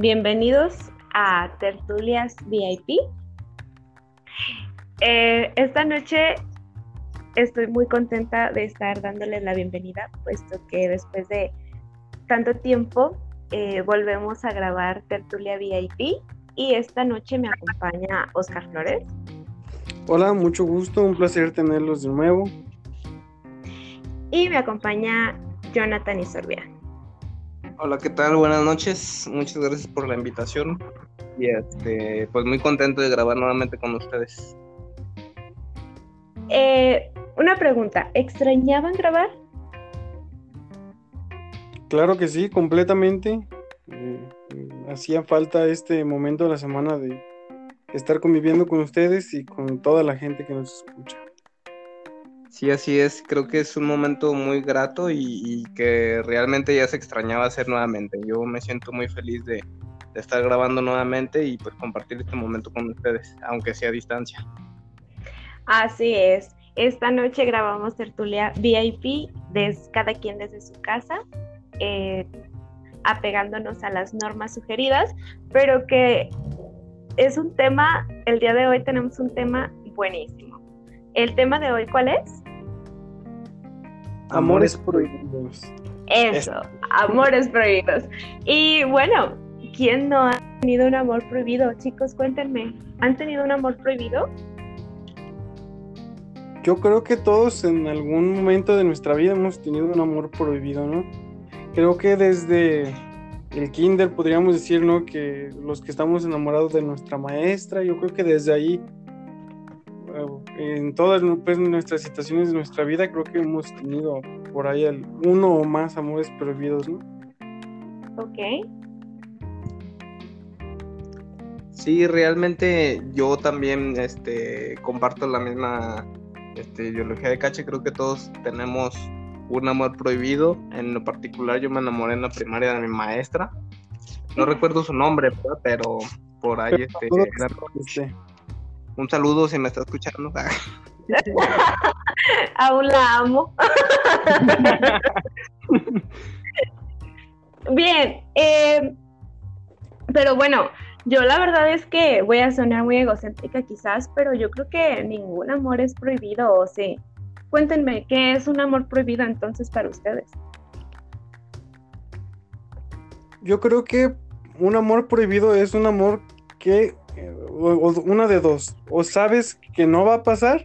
bienvenidos a Tertulias VIP. Eh, esta noche estoy muy contenta de estar dándoles la bienvenida, puesto que después de tanto tiempo eh, volvemos a grabar Tertulia VIP y esta noche me acompaña Oscar Flores. Hola, mucho gusto, un placer tenerlos de nuevo. Y me acompaña Jonathan Isorbia. Hola, ¿qué tal? Buenas noches. Muchas gracias por la invitación. Y este, pues muy contento de grabar nuevamente con ustedes. Eh, una pregunta, ¿extrañaban grabar? Claro que sí, completamente. Eh, hacía falta este momento de la semana de estar conviviendo con ustedes y con toda la gente que nos escucha. Sí, así es. Creo que es un momento muy grato y, que realmente ya se extrañaba hacer nuevamente. Yo me siento muy feliz de, estar grabando nuevamente y pues compartir este momento con ustedes, aunque sea a distancia. Así es. Esta noche grabamos tertulia VIP, desde, cada quien desde su casa, eh, apegándonos a las normas sugeridas, pero que es un tema, el día de hoy tenemos un tema buenísimo. ¿El tema de hoy cuál es? Amores prohibidos. Eso, amores prohibidos. Y bueno, ¿quién no ha tenido un amor prohibido? Chicos, cuéntenme, ¿han tenido un amor prohibido? Yo creo que todos en algún momento de nuestra vida hemos tenido un amor prohibido, ¿no? Creo que desde el kinder podríamos decir, ¿no? Que los que estamos enamorados de nuestra maestra, yo creo que desde ahí en todas pues, nuestras situaciones de nuestra vida creo que hemos tenido por ahí uno o más amores prohibidos, ¿no? Ok. Sí, realmente yo también este, comparto la misma este, ideología de Cache. Creo que todos tenemos un amor prohibido. En lo particular, yo me enamoré en la primaria de mi maestra. No recuerdo su nombre, pero por ahí este, un saludo si me está escuchando. Aún la amo. Bien, eh, pero bueno, yo la verdad es que voy a sonar muy egocéntrica quizás, pero yo creo que ningún amor es prohibido, o sí. Cuéntenme, ¿qué es un amor prohibido entonces para ustedes? Yo creo que un amor prohibido es un amor que una de dos, o sabes que no va a pasar,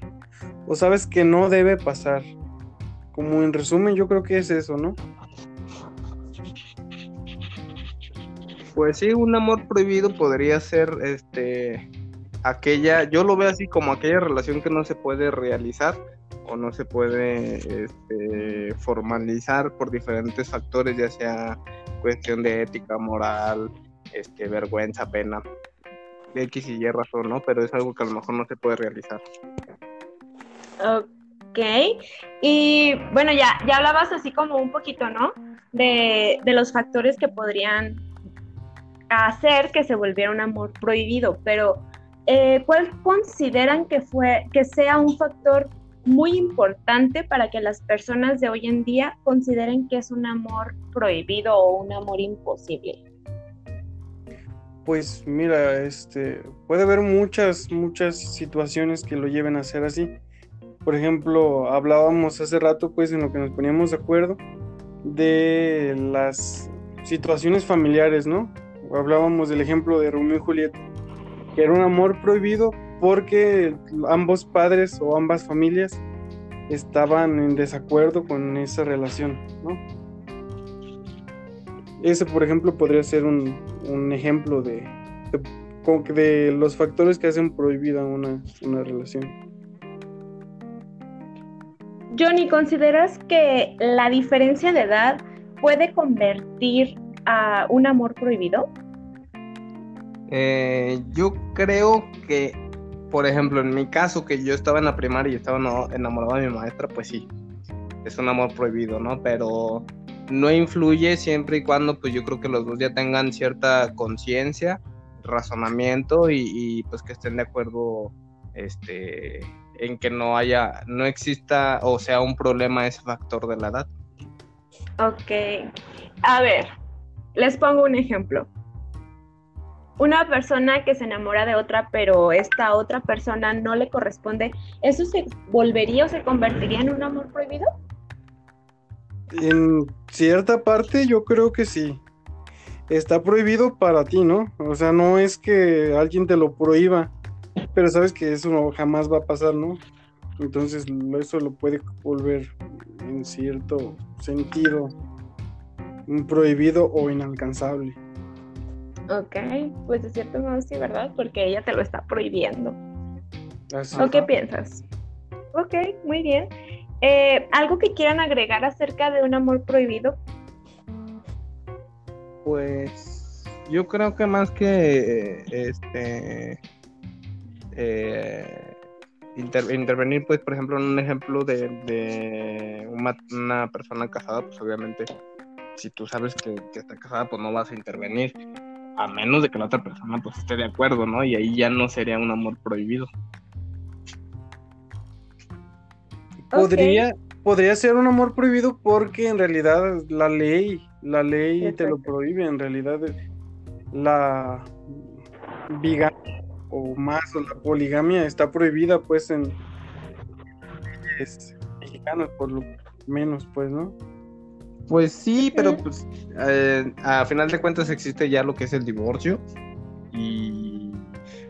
o sabes que no debe pasar. Como en resumen, yo creo que es eso, ¿no? Pues sí, un amor prohibido podría ser este aquella, yo lo veo así como aquella relación que no se puede realizar o no se puede este, formalizar por diferentes factores, ya sea cuestión de ética, moral, este, vergüenza, pena. X y Y razón, ¿no? Pero es algo que a lo mejor no se puede realizar. Ok. Y bueno, ya, ya hablabas así como un poquito, ¿no? De, los factores que podrían hacer que se volviera un amor prohibido, pero eh, ¿cuál consideran que fue que sea un factor muy importante para que las personas de hoy en día consideren que es un amor prohibido o un amor imposible? Pues mira, este puede haber muchas, muchas situaciones que lo lleven a ser así. Por ejemplo, hablábamos hace rato, pues, en lo que nos poníamos de acuerdo, de las situaciones familiares, ¿no? Hablábamos del ejemplo de Romeo y Julieta, que era un amor prohibido porque ambos padres o ambas familias estaban en desacuerdo con esa relación, ¿no? Ese, por ejemplo, podría ser un, ejemplo de, de, los factores que hacen prohibida una, una relación. Johnny, ¿consideras que la diferencia de edad puede convertir a un amor prohibido? Eh, yo creo que, por ejemplo, en mi caso, que yo estaba en la primaria y estaba enamorado de mi maestra, pues sí, es un amor prohibido, ¿no? Pero no influye siempre y cuando pues yo creo que los dos ya tengan cierta conciencia, razonamiento y, pues que estén de acuerdo este en que no haya, no exista o sea un problema ese factor de la edad. Ok. A ver, les pongo un ejemplo. una persona que se enamora de otra, pero esta otra persona no le corresponde, ¿eso se volvería o se convertiría en un amor prohibido? En cierta parte yo creo que sí. Está prohibido para ti, ¿no? O sea, no es que alguien te lo prohíba, pero sabes que eso no, jamás va a pasar, ¿no? Entonces eso lo puede volver en cierto sentido prohibido o inalcanzable. Ok, pues de cierto modo sí, ¿verdad? Porque ella te lo está prohibiendo. Así. ¿O qué piensas? Ok, muy bien. Eh, ¿Algo que quieran agregar acerca de un amor prohibido? Pues yo creo que más que este eh, intervenir, pues por ejemplo, en un ejemplo de, de una, persona casada, pues obviamente si tú sabes que, que, está casada, pues no vas a intervenir, a menos de que la otra persona pues esté de acuerdo, ¿no? Y ahí ya no sería un amor prohibido. Podría, podría ser un amor prohibido porque en realidad la ley, la ley te lo prohíbe, en realidad la bigamia o más o la poligamia está prohibida pues en mexicanos por lo menos pues, ¿no? Pues sí, pero pues eh, a final de cuentas existe ya lo que es el divorcio y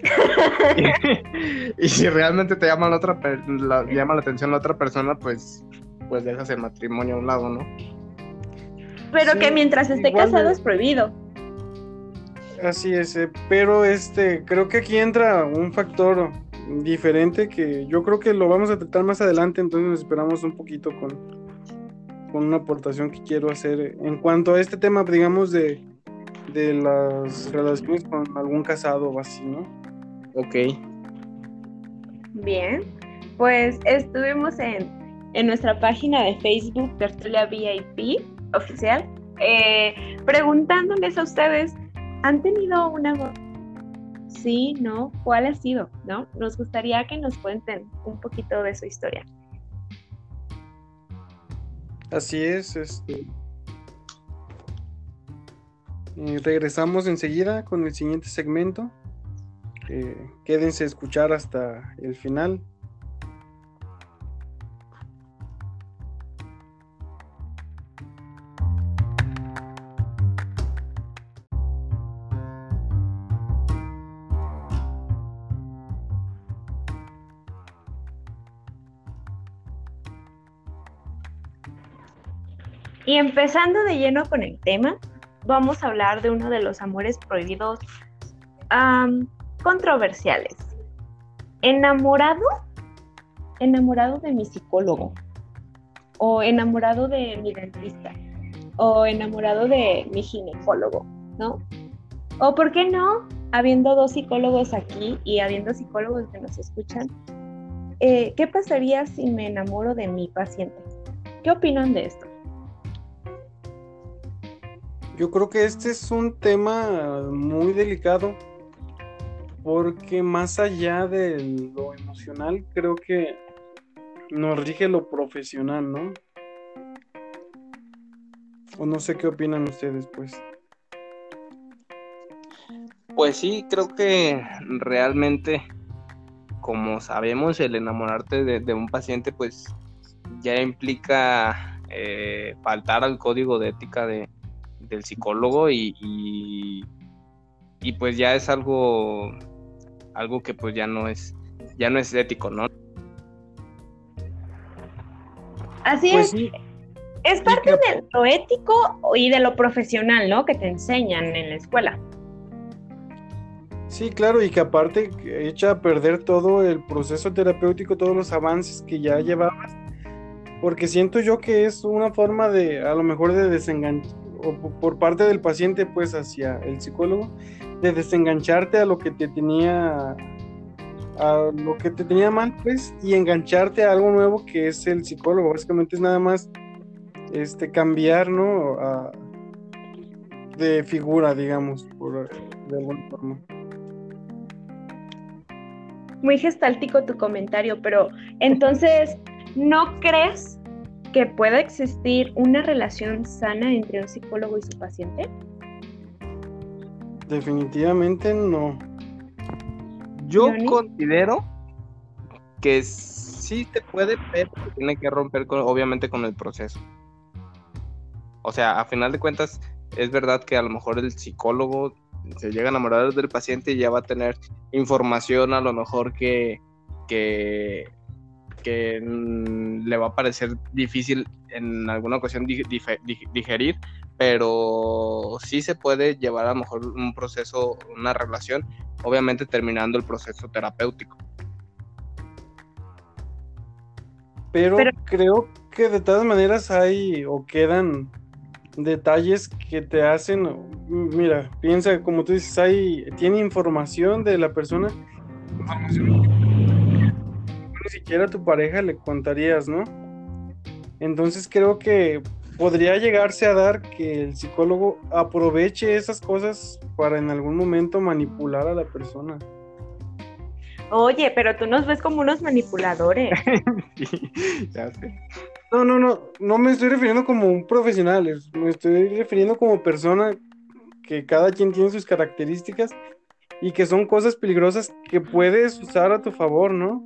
y, si realmente te llama la otra la, llama la atención la otra persona, pues pues dejas el matrimonio a un lado, ¿no? Pero que mientras esté casado es prohibido. Así es, eh, pero este creo que aquí entra un factor diferente que yo creo que lo vamos a tratar más adelante, entonces nos esperamos un poquito con, con una aportación que quiero hacer en cuanto a este tema, digamos, de, de las relaciones con algún casado o así, ¿no? Ok. Bien, pues estuvimos en, nuestra página de Facebook, Tertulia VIP oficial, eh, preguntándoles a ustedes, ¿han tenido una... Sí, no, ¿cuál ha sido? ¿No? Nos gustaría que nos cuenten un poquito de su historia. Así es, este. Y regresamos enseguida con el siguiente segmento. Eh, quédense a escuchar hasta el final. Y empezando de lleno con el tema, vamos a hablar de uno de los amores prohibidos controversiales. Enamorado, enamorado de mi psicólogo, o enamorado de mi dentista, o enamorado de mi ginecólogo, ¿no? O por qué no, habiendo dos psicólogos aquí y habiendo psicólogos que nos escuchan, eh, ¿qué pasaría si me enamoro de mi paciente? ¿Qué opinan de esto? Yo creo que este es un tema muy delicado porque más allá de lo emocional, creo que nos rige lo profesional, ¿no? O no sé qué opinan ustedes, pues. Pues sí, creo que realmente, como sabemos, el enamorarte de, un paciente, pues ya implica eh, faltar al código de ética de, del psicólogo y, y, pues ya es algo algo que pues ya no es, ya no es ético, ¿no? Así pues es. Es parte de lo ético y de lo profesional, ¿no? Que te enseñan en la escuela. Sí, claro, y que aparte echa a perder todo el proceso terapéutico, todos los avances que ya llevabas, porque siento yo que es una forma de, a lo mejor, de desenganchar, o por parte del paciente, pues, hacia el psicólogo, de desengancharte a lo que te tenía a lo que te tenía mal pues y engancharte a algo nuevo que es el psicólogo. Básicamente es nada más este cambiar no de figura digamos por de alguna forma. Muy gestáltico tu comentario pero entonces no crees que pueda existir una relación sana entre un psicólogo y su paciente Definitivamente no. Yo considero que sí se puede, pero tiene que romper obviamente con el proceso. O sea, a final de cuentas, es verdad que a lo mejor el psicólogo se llega a enamorar del paciente y ya va a tener información a lo mejor que, que, le va a parecer difícil en alguna ocasión digerir, pero sí se puede llevar a lo mejor un proceso, una relación, obviamente terminando el proceso terapéutico. Pero, creo que de todas maneras hay o quedan detalles que te hacen, mira, piensa como tú dices, hay, tiene información de la persona, información ni siquiera a tu pareja le contarías, ¿no? Entonces creo que podría llegarse a dar que el psicólogo aproveche esas cosas para en algún momento manipular a la persona. Oye, pero tú nos ves como unos manipuladores. ya sé. No, no, no, no me estoy refiriendo como un profesional, me estoy refiriendo como persona que cada quien tiene sus características y que son cosas peligrosas que puedes usar a tu favor, ¿no?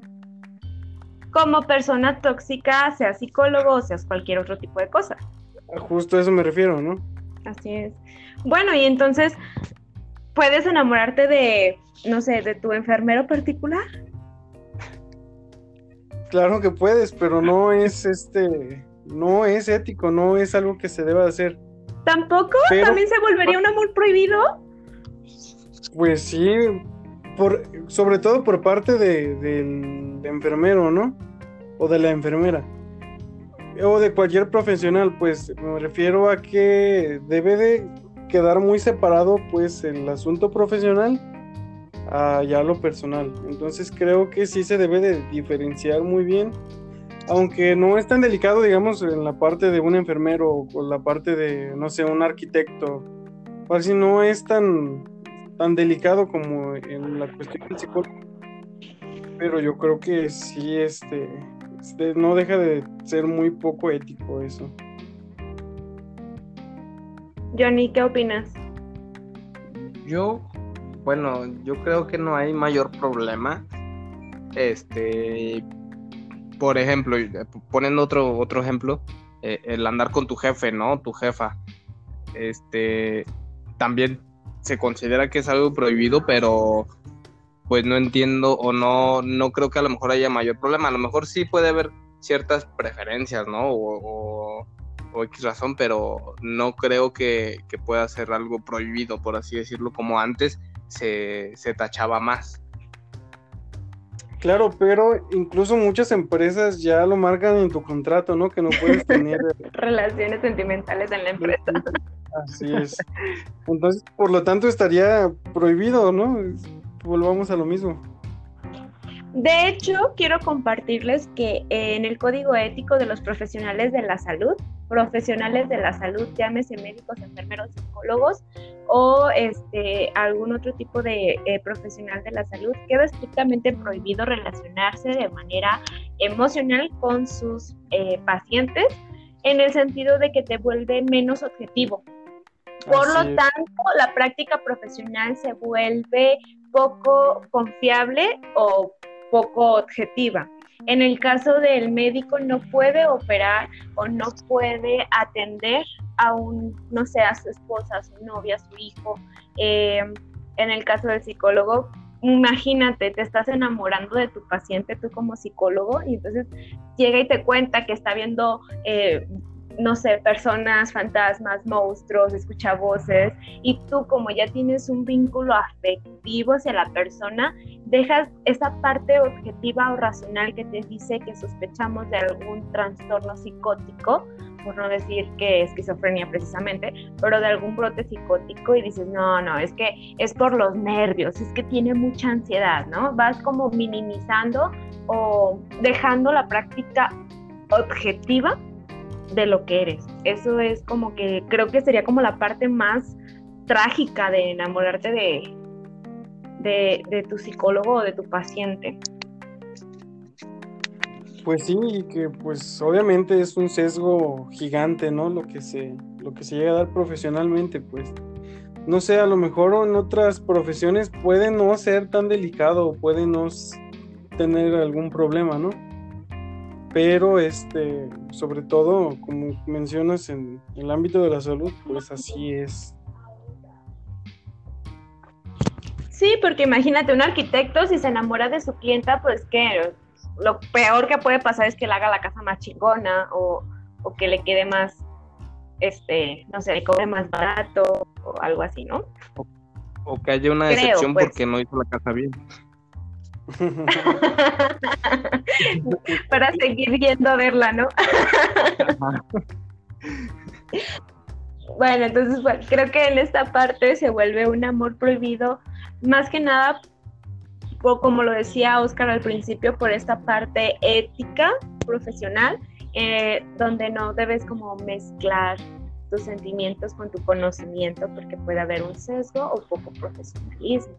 Como persona tóxica, seas psicólogo o seas cualquier otro tipo de cosa. Justo a eso me refiero, ¿no? Así es. Bueno, y entonces, ¿puedes enamorarte de, no sé, de tu enfermero particular? Claro que puedes, pero no es este, no es ético, no es algo que se deba hacer. ¿Tampoco? ¿También se volvería un amor prohibido? Pues sí, por, sobre todo por parte del enfermero, ¿no? O de la enfermera o de cualquier profesional, pues me refiero a que debe de quedar muy separado pues el asunto profesional a ya lo personal. Entonces creo que sí se debe de diferenciar muy bien, aunque no es tan delicado, digamos, en la parte de un enfermero o la parte de, no sé, un arquitecto, así no es tan, tan delicado como en la cuestión del psicólogo. Pero yo creo que sí, este, este, no deja de ser muy poco ético eso. Johnny, ¿qué opinas? Yo, bueno, yo creo que no hay mayor problema. Este, por ejemplo, poniendo otro, otro ejemplo, eh, el andar con tu jefe, ¿no? Tu jefa. Este, también se considera que es algo prohibido, pero pues no entiendo o no, no creo que a lo mejor haya mayor problema. A lo mejor sí puede haber ciertas preferencias, ¿no? O, o, X razón, pero no creo que, pueda ser algo prohibido, por así decirlo, como antes se, se tachaba más. Claro, pero incluso muchas empresas ya lo marcan en tu contrato, ¿no? Que no puedes tener relaciones sentimentales en la empresa. Así es. Entonces, por lo tanto, estaría prohibido, ¿no? volvamos a lo mismo. De hecho, quiero compartirles que en el código ético de los profesionales de la salud, profesionales de la salud, llámese médicos, enfermeros, psicólogos o este, algún otro tipo de eh, profesional de la salud, queda estrictamente prohibido relacionarse de manera emocional con sus eh, pacientes en el sentido de que te vuelve menos objetivo. Por lo tanto, la práctica profesional se vuelve poco confiable o poco objetiva. En el caso del médico no puede operar o no puede atender a un, no sé, a su esposa, a su novia, a su hijo. Eh, en el caso del psicólogo, imagínate, te estás enamorando de tu paciente tú como psicólogo y entonces llega y te cuenta que está viendo eh, no sé, personas, fantasmas, monstruos, escucha voces, y tú como ya tienes un vínculo afectivo hacia la persona, dejas esa parte objetiva o racional que te dice que sospechamos de algún trastorno psicótico, por no decir que esquizofrenia precisamente, pero de algún brote psicótico y dices, no, no, es que es por los nervios, es que tiene mucha ansiedad, ¿no? Vas como minimizando o dejando la práctica objetiva de lo que eres. Eso es como que creo que sería como la parte más trágica de enamorarte de, de, tu psicólogo o de tu paciente. Pues sí, y que pues obviamente es un sesgo gigante, ¿no? Lo que se, lo que se llega a dar profesionalmente, pues. no sé, a lo mejor en otras profesiones puede no ser tan delicado, puede no tener algún problema, ¿no? Pero este, sobre todo, como mencionas en el ámbito de la salud, pues así es. Sí, porque imagínate, un arquitecto si se enamora de su clienta, pues que lo peor que puede pasar es que le haga la casa más chingona o, o que le quede más este, no sé, cobre más barato o algo así, ¿no? O, que haya una decepción pues. porque no hizo la casa bien. Para seguir yendo a verla, ¿no? bueno, entonces bueno, creo que en esta parte se vuelve un amor prohibido, más que nada, como lo decía Oscar al principio, por esta parte ética, profesional, eh, donde no debes como mezclar tus sentimientos con tu conocimiento porque puede haber un sesgo o poco profesionalismo.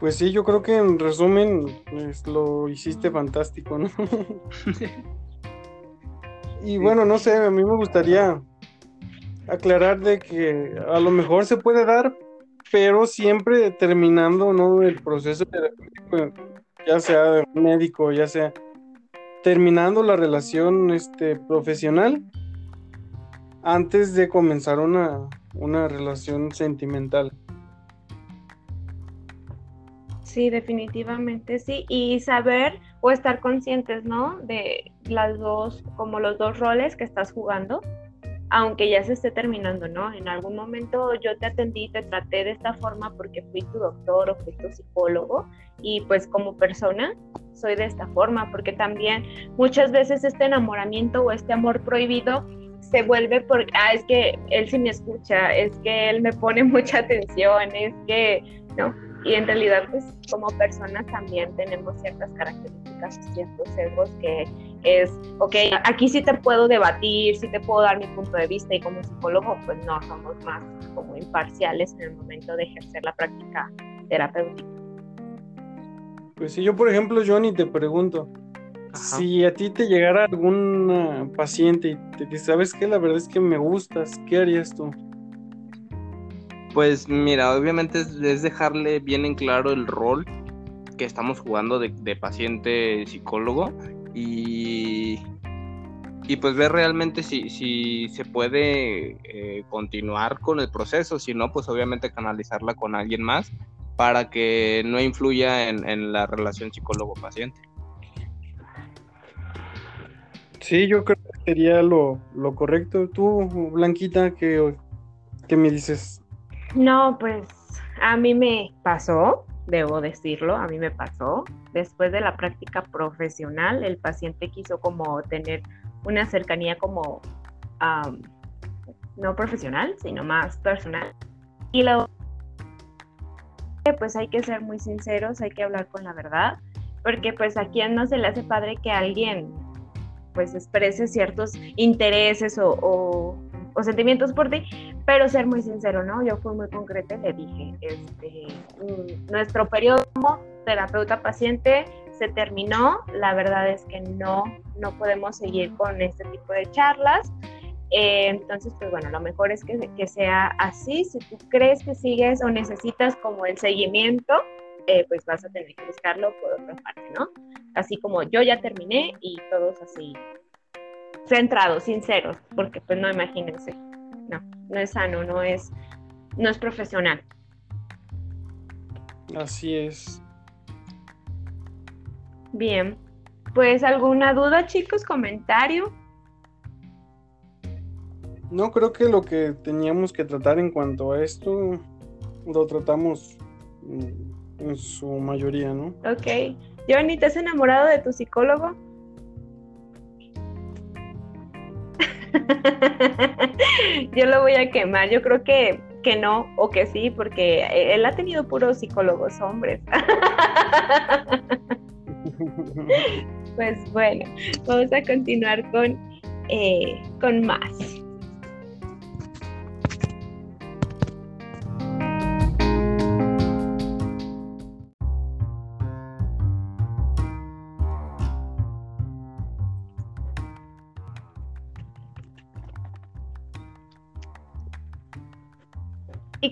Pues sí, yo creo que en resumen pues, lo hiciste fantástico, ¿no? y bueno, no sé, a mí me gustaría aclarar de que a lo mejor se puede dar, pero siempre terminando, ¿no? El proceso ya sea médico, ya sea terminando la relación este, profesional antes de comenzar una, una relación sentimental. Sí, definitivamente sí. Y saber o estar conscientes, ¿no? De las dos, como los dos roles que estás jugando, aunque ya se esté terminando, ¿no? En algún momento yo te atendí, te traté de esta forma porque fui tu doctor o fui tu psicólogo y pues como persona soy de esta forma, porque también muchas veces este enamoramiento o este amor prohibido se vuelve porque, ah, es que él sí me escucha, es que él me pone mucha atención, es que, ¿no? Y en realidad, pues como personas también tenemos ciertas características, ciertos sesgos que es, ok, aquí sí te puedo debatir, sí te puedo dar mi punto de vista y como psicólogo, pues no, somos más como imparciales en el momento de ejercer la práctica terapéutica. Pues si yo, por ejemplo, Johnny, te pregunto, si a ti te llegara algún paciente y te dice, ¿sabes qué? La verdad es que me gustas, ¿qué harías tú? Pues mira, obviamente es, dejarle bien en claro el rol que estamos jugando de, paciente psicólogo y, y pues ver realmente si, si se puede eh, continuar con el proceso, si no, pues obviamente canalizarla con alguien más para que no influya en, la relación psicólogo-paciente. Sí, yo creo que sería lo, correcto. Tú, Blanquita, ¿qué, ¿qué, me dices? No, pues a mí me pasó, debo decirlo, a mí me pasó. Después de la práctica profesional, el paciente quiso como tener una cercanía como no profesional, sino más personal. Y lo pues hay que ser muy sinceros, hay que hablar con la verdad, porque pues a quien no se le hace padre que alguien pues exprese ciertos intereses o, sentimientos por ti, pero ser muy sincero, ¿no? Yo fui muy concreta y le dije, este, mm, nuestro periodo terapeuta-paciente se terminó, la verdad es que no, no podemos seguir con este tipo de charlas, eh, entonces, pues bueno, lo mejor es que, que, sea así. Si tú crees que sigues o necesitas como el seguimiento, eh, pues vas a tener que buscarlo por otra parte, ¿no? Así como yo ya terminé y todos así centrados, sinceros, porque pues no imagínense, no, no es sano, no es, no es profesional. Así es. Bien, pues alguna duda chicos, comentario. No, creo que lo que teníamos que tratar en cuanto a esto lo tratamos en su mayoría, ¿no? Ok. Johnny, ¿te has enamorado de tu psicólogo? Yo lo voy a quemar. Yo creo que, que no o que sí, porque él ha tenido puros psicólogos hombres. pues bueno, vamos a continuar con, eh, con más.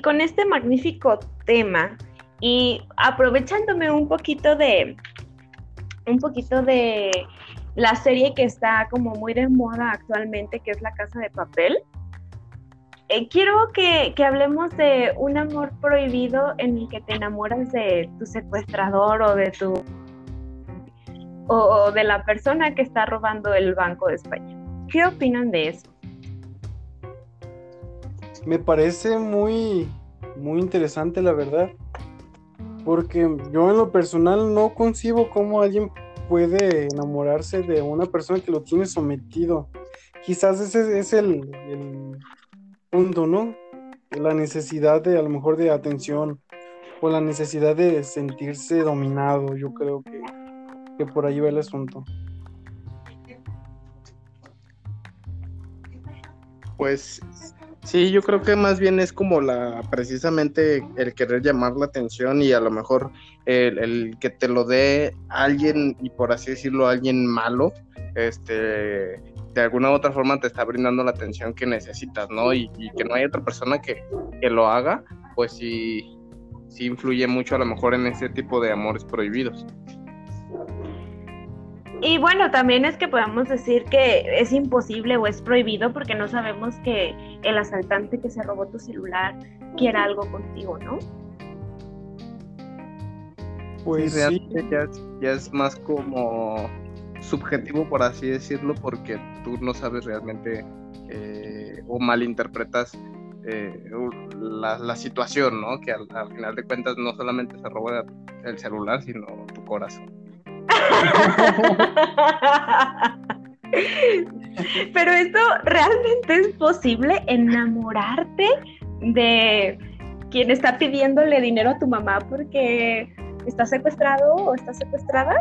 Con este magnífico tema y aprovechándome un poquito de un poquito de la serie que está como muy de moda actualmente, que es La Casa de Papel. Eh, quiero que, hablemos de un amor prohibido en el que te enamoras de tu secuestrador o de tu o, de la persona que está robando el Banco de España. ¿Qué opinan de eso? Me parece muy, muy interesante, la verdad. Porque yo en lo personal no concibo cómo alguien puede enamorarse de una persona que lo tiene sometido. Quizás ese es el, punto, ¿no? La necesidad de a lo mejor de atención o la necesidad de sentirse dominado. Yo creo que, que por ahí va el asunto. Pues Sí, yo creo que más bien es como la precisamente el querer llamar la atención y a lo mejor el, que te lo dé alguien y por así decirlo alguien malo, este, de alguna u otra forma te está brindando la atención que necesitas, ¿no? Y, que no hay otra persona que, que, lo haga, pues sí, sí influye mucho a lo mejor en ese tipo de amores prohibidos. Y bueno, también es que podemos decir que es imposible o es prohibido porque no sabemos que el asaltante que se robó tu celular quiera algo contigo, ¿no? Pues sí, ya, es más como subjetivo, por así decirlo, porque tú no sabes realmente eh, o malinterpretas eh, la, situación, ¿no? Que al, al, final de cuentas no solamente se roba el celular, sino tu corazón. Pero esto realmente es posible enamorarte de quien está pidiéndole dinero a tu mamá porque está secuestrado o está secuestrada.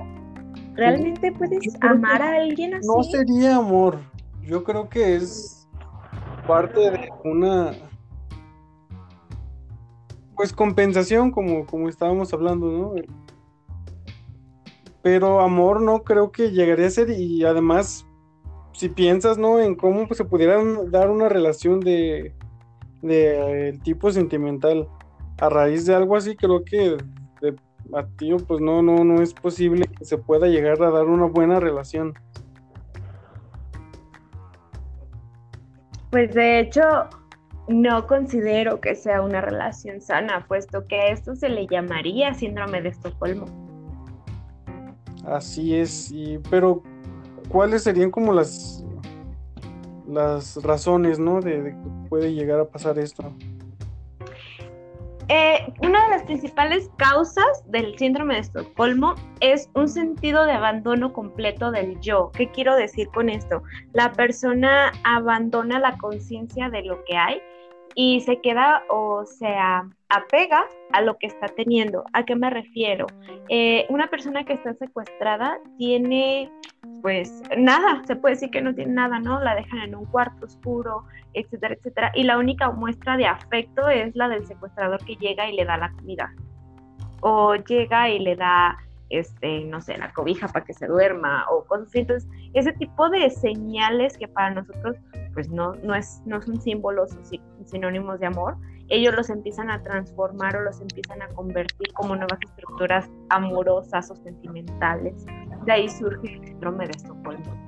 ¿Realmente puedes amar a alguien así? No sería amor. Yo creo que es parte de una pues compensación como, como estábamos hablando, ¿no? Pero amor no creo que llegaría a ser y además si piensas no en cómo pues, se pudiera dar una relación de de tipo sentimental a raíz de algo así creo que de, a ti pues no no no es posible que se pueda llegar a dar una buena relación. Pues de hecho no considero que sea una relación sana puesto que a esto se le llamaría síndrome de Estocolmo Así es, pero ¿cuáles serían como las, las razones, ¿no? De, que puede llegar a pasar esto. Eh, una de las principales causas del síndrome de Estocolmo es un sentido de abandono completo del yo. ¿Qué quiero decir con esto? La persona abandona la conciencia de lo que hay y se queda o sea apega a lo que está teniendo. ¿A qué me refiero? Eh, una persona que está secuestrada tiene, pues, nada, se puede decir que no tiene nada, ¿no? La dejan en un cuarto oscuro, etcétera, etcétera. Y la única muestra de afecto es la del secuestrador que llega y le da la comida. O llega y le da este, no sé, la cobija para que se duerma o cosas así. Entonces, ese tipo de señales que para nosotros pues no, no, es, no son símbolos o sinónimos de amor, ellos los empiezan a transformar o los empiezan a convertir como nuevas estructuras amorosas o sentimentales. De ahí surge el síndrome de Estocolmo.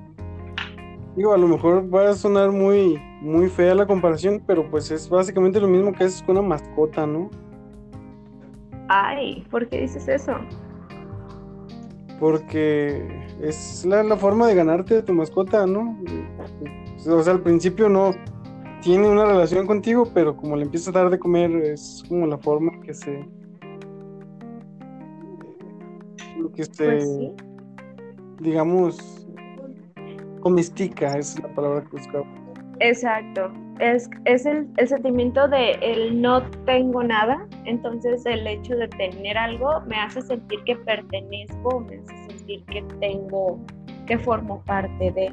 Digo, a lo mejor va a sonar muy, muy fea la comparación, pero pues es básicamente lo mismo que haces con una mascota, ¿no? Ay, ¿por qué dices eso? Porque es la, la forma de ganarte a tu mascota, ¿no? O sea, al principio no tiene una relación contigo, pero como le empiezas a dar de comer, es como la forma que se. que se. Pues digamos. domestica, es la palabra que buscaba. Exacto. Es, es el, el, sentimiento de el no tengo nada, entonces el hecho de tener algo me hace sentir que pertenezco, me hace sentir que tengo, que formo parte de.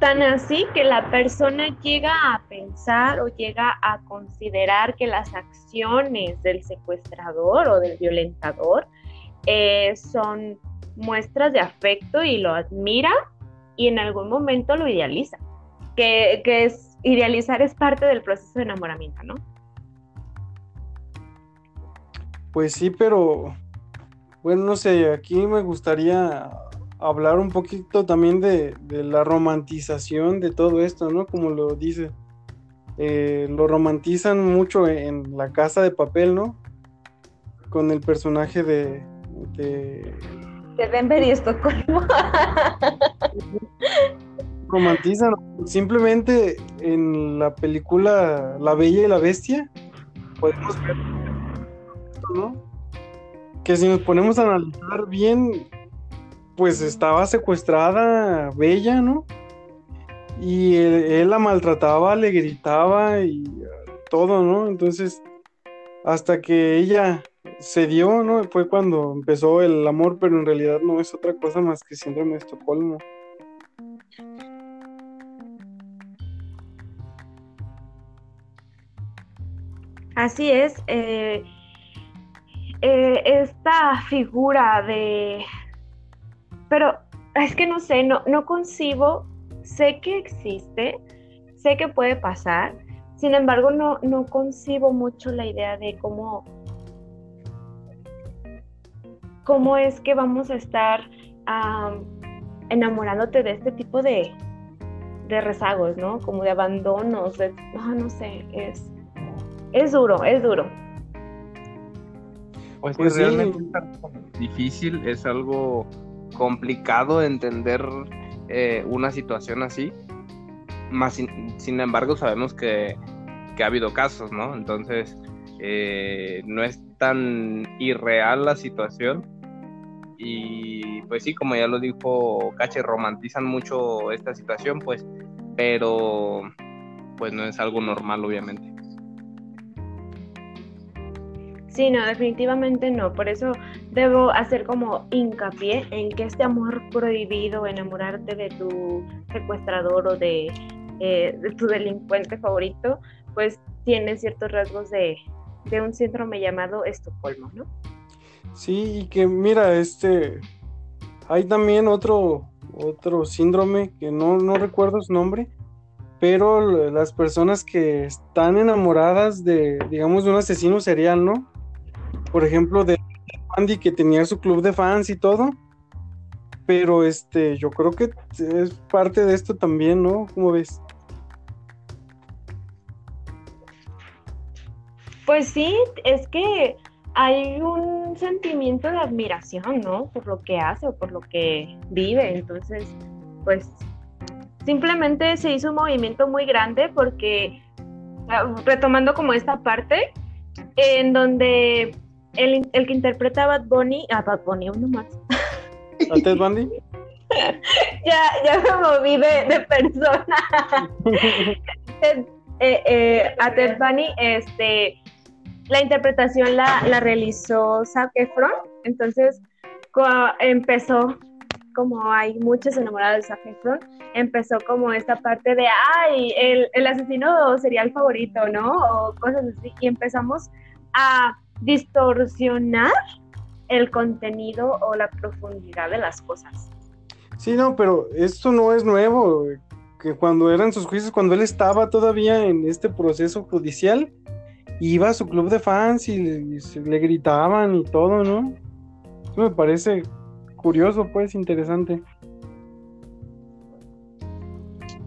Tan así que la persona llega a pensar o llega a considerar que las acciones del secuestrador o del violentador eh, son muestras de afecto y lo admira y en algún momento lo idealiza. Que, es idealizar es parte del proceso de enamoramiento, ¿no? Pues sí, pero bueno, no sé, aquí me gustaría hablar un poquito también de, la romantización de todo esto, ¿no? Como lo dice, eh, lo romantizan mucho en La Casa de Papel, ¿no? Con el personaje de... De, de Denver y Estocolmo. romantizan simplemente en la película La Bella y la Bestia podemos ver ¿no? que si nos ponemos a analizar bien, pues estaba secuestrada Bella, ¿no? Y él, la maltrataba, le gritaba y todo, ¿no? Entonces, hasta que ella se dio, ¿no? Fue cuando empezó el amor, pero en realidad no es otra cosa más que síndrome de Estocolmo. Así es. Eh, eh, esta figura de... Pero es que no sé, no, no concibo, sé que existe, sé que puede pasar, sin embargo no, no concibo mucho la idea de cómo, cómo es que vamos a estar enamorándote de este tipo de, de rezagos, ¿no? Como de abandonos, de, no, no sé, es, es duro, es duro. Pues, pues realmente es difícil, es algo complicado entender eh, una situación así. Más sin, embargo, sabemos que, ha habido casos, ¿no? Entonces, eh, no es tan irreal la situación. Y pues sí, como ya lo dijo Cache, romantizan mucho esta situación, pues, pero pues no es algo normal, obviamente. Sí, no, definitivamente no. Por eso debo hacer como hincapié en que este amor prohibido, enamorarte de tu secuestrador o de, eh, tu delincuente favorito, pues tiene ciertos rasgos de, un síndrome llamado Estocolmo, ¿no? Sí, y que mira, este, hay también otro, otro síndrome que no, no recuerdo su nombre, pero las personas que están enamoradas de, digamos, de un asesino serial, ¿no? Por ejemplo, de Andy que tenía su club de fans y todo. Pero este, yo creo que es parte de esto también, ¿no? ¿Cómo ves? Pues sí, es que hay un sentimiento de admiración, ¿no? Por lo que hace o por lo que vive. Entonces, pues simplemente se hizo un movimiento muy grande porque, ah, retomando como esta parte, en donde el, el que interpreta a Bad Bunny, a Bad Bunny, uno más. ¿A Ted Bundy? ya, ya me moví de, persona. Eh, eh, a Ted Bunny, este, la interpretación la, la realizó Zac Efron, entonces empezó como hay muchos enamorados de Zac Efron, empezó como esta parte de, ay, el, el asesino sería el favorito, ¿no? O cosas así, y empezamos a distorsionar el contenido o la profundidad de las cosas. Sí, no, pero esto no es nuevo, que cuando eran sus juicios, cuando él estaba todavía en este proceso judicial, iba a su club de fans y le, gritaban y todo, ¿no? Eso me parece curioso, pues, interesante.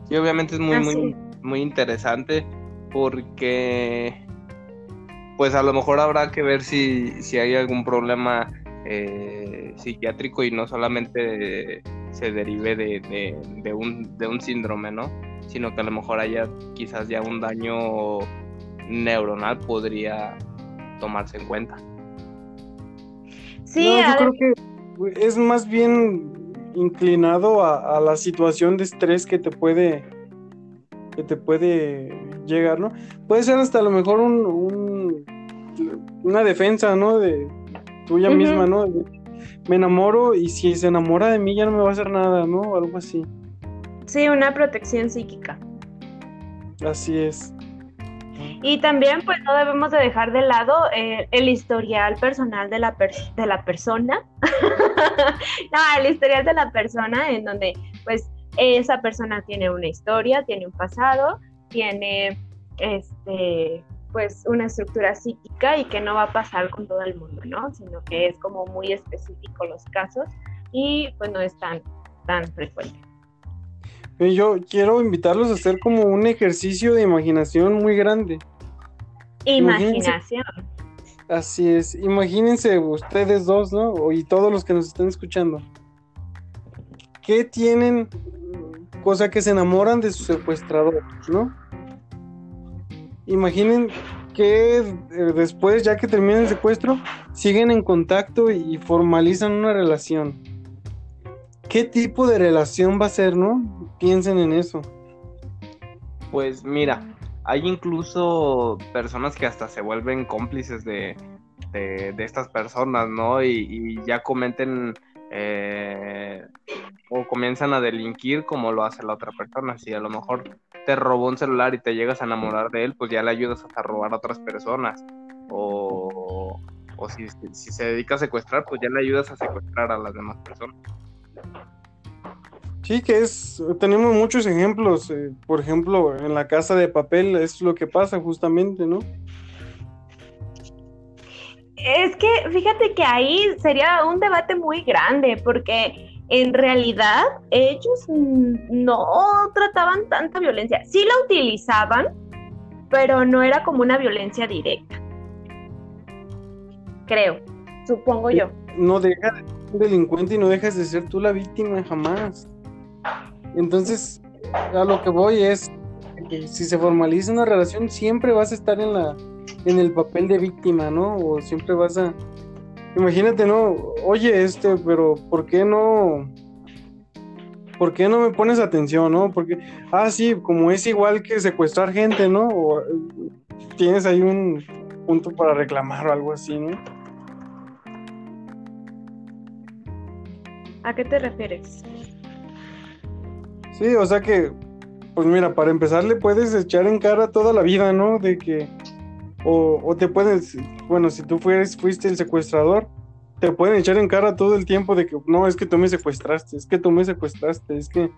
Sí, obviamente es muy, muy, muy interesante porque pues a lo mejor habrá que ver si, si hay algún problema eh, psiquiátrico y no solamente se derive de, de, un, de un síndrome, ¿no? Sino que a lo mejor haya quizás ya un daño neuronal podría tomarse en cuenta. Sí, yo creo que es más bien inclinado a, a, la situación de estrés que te puede que te puede llegar, ¿no? Puede ser hasta a lo mejor un, una defensa, ¿no? De tuya misma, ¿no? me enamoro y si se enamora de mí ya no me va a hacer nada, ¿no? Algo así. Sí, una protección psíquica. Así es. Y también, pues, no debemos de dejar de lado eh, el historial personal de la, de la persona. no, el historial de la persona en donde, pues, esa persona tiene una historia, tiene un pasado tiene este pues una estructura psíquica y que no va a pasar con todo el mundo, ¿no? Sino que es como muy específico los casos y pues no es tan, tan frecuente. Yo quiero invitarlos a hacer como un ejercicio de imaginación muy grande. Imaginación. así es. Imagínense ustedes dos, ¿no? Y todos los que nos están escuchando. ¿Qué tienen? Cosa que se enamoran de su secuestrador, ¿no? Imaginen que eh, después, ya que termina el secuestro, siguen en contacto y formalizan una relación. ¿Qué tipo de relación va a ser, no? Piensen en eso. Pues mira, hay incluso personas que hasta se vuelven cómplices de, estas personas, ¿no? Y, ya comenten eh, o comienzan a delinquir como lo hace la otra persona. Si a lo mejor te robó un celular y te llegas a enamorar de él, pues ya le ayudas a robar a otras personas. O, o si, si se dedica a secuestrar, pues ya le ayudas a secuestrar a las demás personas. Sí, que es, tenemos muchos ejemplos, eh, por ejemplo, en la casa de papel es lo que pasa justamente, ¿no? Es que fíjate que ahí sería un debate muy grande, porque en realidad ellos no trataban tanta violencia. Sí la utilizaban, pero no era como una violencia directa. Creo, supongo yo. No dejas de ser un delincuente y no dejas de ser tú la víctima jamás. Entonces, a lo que voy es que si se formaliza una relación, siempre vas a estar en la en el papel de víctima, ¿no? O siempre vas a imagínate, ¿no? Oye, este, pero ¿por qué no ¿Por qué no me pones atención, no? Porque ah, sí, como es igual que secuestrar gente, ¿no? O tienes ahí un punto para reclamar o algo así, ¿no? ¿A qué te refieres? Sí, o sea que, pues mira, para empezar le puedes echar en cara toda la vida, ¿no? De que, o, te puedes, bueno, si tú fueres, fuiste el secuestrador, te pueden echar en cara todo el tiempo de que, no, es que tú me secuestraste, es que tú me secuestraste, es que,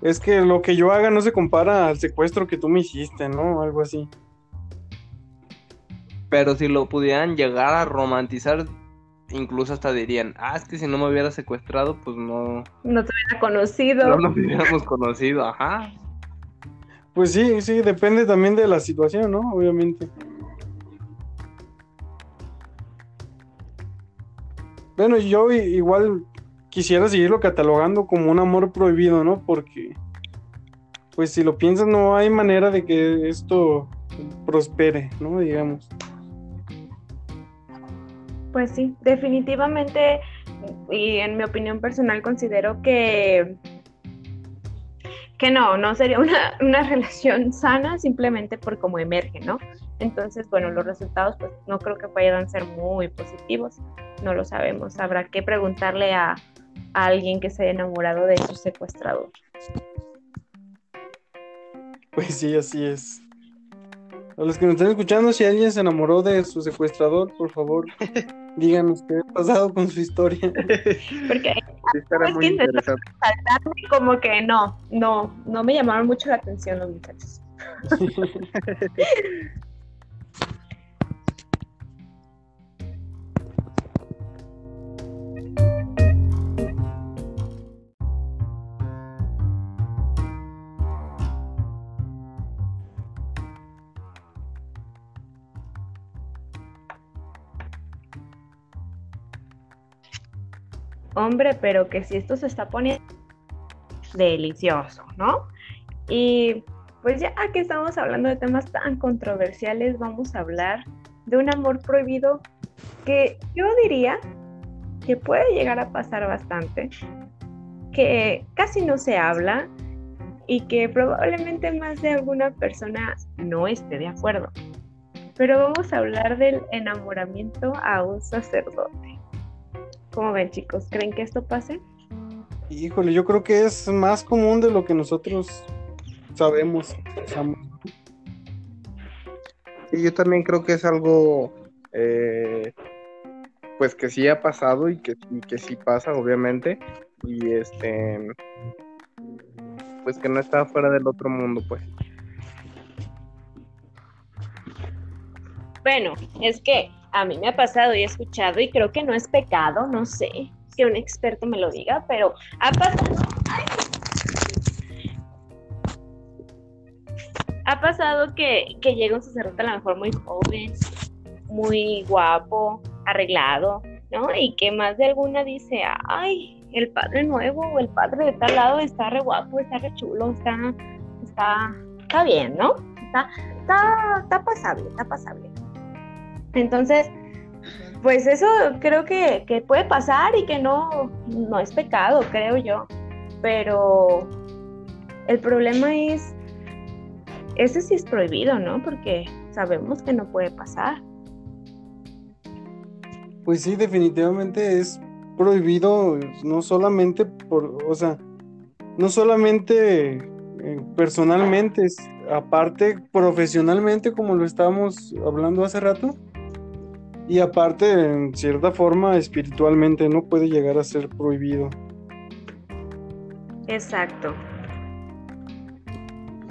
es que lo que yo haga no se compara al secuestro que tú me hiciste, ¿no? Algo así. Pero si lo pudieran llegar a romantizar incluso hasta dirían, ah, es que si no me hubiera secuestrado, pues no... No te hubiera conocido. No nos hubiéramos conocido, ajá. Pues sí, sí, depende también de la situación, ¿no? Obviamente. Bueno, yo igual quisiera seguirlo catalogando como un amor prohibido, ¿no? Porque, pues si lo piensas, no hay manera de que esto prospere, ¿no? Digamos. Pues sí, definitivamente, y en mi opinión personal considero que, que no, no sería una, una relación sana simplemente por cómo emerge, ¿no? Entonces, bueno, los resultados pues no creo que puedan ser muy positivos, no lo sabemos, habrá que preguntarle a, a alguien que se haya enamorado de su secuestrador. Pues sí, así es. A los que nos están escuchando, si alguien se enamoró de su secuestrador, por favor, díganos qué ha pasado con su historia. Porque muy como que no, no, no me llamaron mucho la atención los muchachos. hombre, pero que si esto se está poniendo delicioso, ¿no? Y pues ya que estamos hablando de temas tan controversiales, vamos a hablar de un amor prohibido que yo diría que puede llegar a pasar bastante, que casi no se habla y que probablemente más de alguna persona no esté de acuerdo. Pero vamos a hablar del enamoramiento a un sacerdote. ¿Cómo ven, chicos? ¿Creen que esto pase? Híjole, yo creo que es más común de lo que nosotros sabemos. Sí, yo también creo que es algo eh, pues que sí ha pasado y que, que sí pasa, obviamente. Y este pues que no está fuera del otro mundo, pues. Bueno, es que a mí me ha pasado y he escuchado y creo que no es pecado, no sé, que un experto me lo diga, pero ha pasado. Ha pasado que, que llega un sacerdote a lo mejor muy joven, muy guapo, arreglado, ¿no? Y que más de alguna dice, ay, el padre nuevo o el padre de tal lado está re guapo, está re chulo, está, está, está bien, ¿no? Está, está, está pasable, está pasable. Entonces, pues eso creo que, que, puede pasar y que no, no es pecado, creo yo. Pero el problema es, ese sí es prohibido, ¿no? Porque sabemos que no puede pasar. Pues sí, definitivamente es prohibido, no solamente por, o sea, no solamente eh, personalmente, aparte profesionalmente, como lo estábamos hablando hace rato, y aparte, en cierta forma, espiritualmente, no puede llegar a ser prohibido. Exacto.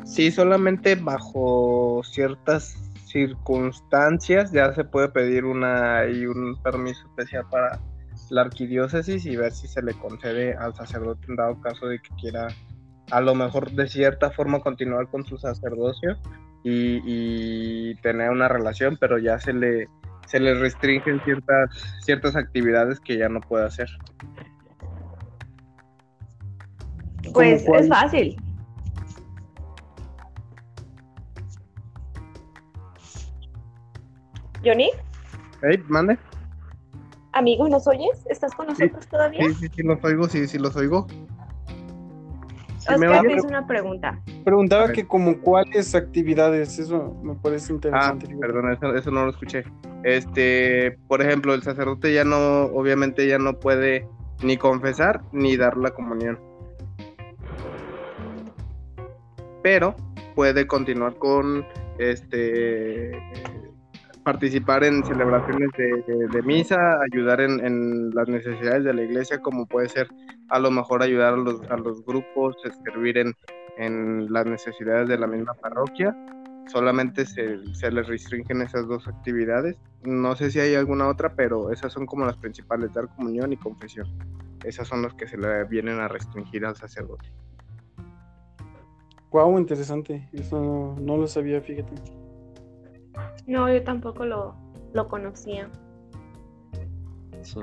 Sí, solamente bajo ciertas circunstancias ya se puede pedir una y un permiso especial para la arquidiócesis y ver si se le concede al sacerdote en dado caso de que quiera a lo mejor de cierta forma continuar con su sacerdocio y, tener una relación, pero ya se le se le restringen ciertas ciertas actividades que ya no puede hacer. Pues es fácil. Johnny. Hey, mande. Amigo, ¿nos oyes? ¿Estás con nosotros todavía? Sí, sí, sí, los oigo, sí, sí, los oigo. Oscar me hizo una pregunta. Preguntaba que como cuáles actividades, eso me parece interesante. Ah, perdón, eso, eso, no lo escuché. Este, por ejemplo, el sacerdote ya no, obviamente ya no puede ni confesar ni dar la comunión. Pero puede continuar con este participar en celebraciones de, misa, ayudar en, las necesidades de la iglesia, como puede ser a lo mejor ayudar a los, a los grupos, servir en, las necesidades de la misma parroquia. Solamente se, se les restringen esas dos actividades. No sé si hay alguna otra, pero esas son como las principales, dar comunión y confesión. Esas son las que se le vienen a restringir al sacerdote. Wow, interesante. Eso no, no lo sabía, fíjate. No, yo tampoco lo, lo conocía. Sí.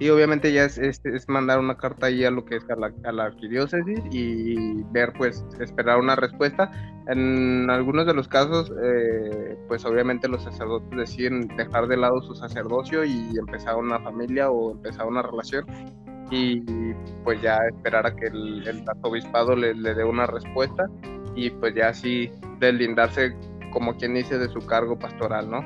Sí, obviamente ya es, es, mandar una carta ahí a lo que es a la, a la, arquidiócesis y ver, pues, esperar una respuesta. En algunos de los casos, eh, pues obviamente los sacerdotes deciden dejar de lado su sacerdocio y empezar una familia o empezar una relación y pues ya esperar a que el, el arzobispado le, le dé una respuesta y pues ya así deslindarse como quien dice, de su cargo pastoral, ¿no?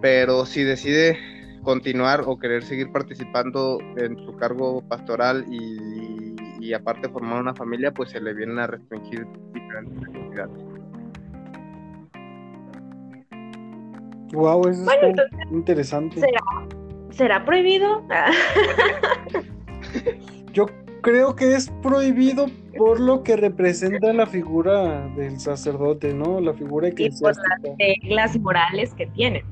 Pero si decide continuar o querer seguir participando en su cargo pastoral y, aparte formar una familia, pues se le vienen a restringir diferentes actividades. Wow, eso es interesante. ¿será, ¿Será prohibido? Yo creo que es prohibido por lo que representa la figura del sacerdote, ¿no? La figura que Y por las reglas morales que tiene.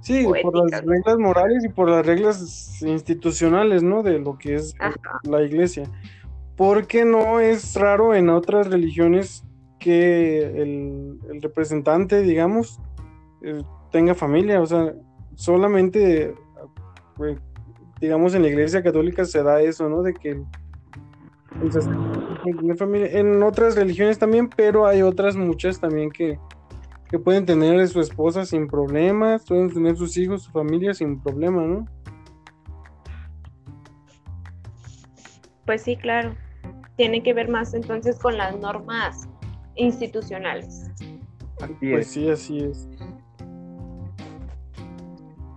Sí, por las reglas morales y por las reglas institucionales, ¿no? De lo que es la iglesia. Porque no es raro en otras religiones que el, representante, digamos, eh, tenga familia. O sea, solamente, pues, digamos, en la iglesia católica se da eso, ¿no? De que en otras religiones también, pero hay otras muchas también que, pueden tener su esposa sin problemas, pueden tener sus hijos, su familia sin problema, ¿no? Pues sí, claro. Tiene que ver más entonces con las normas institucionales. pues sí, así es.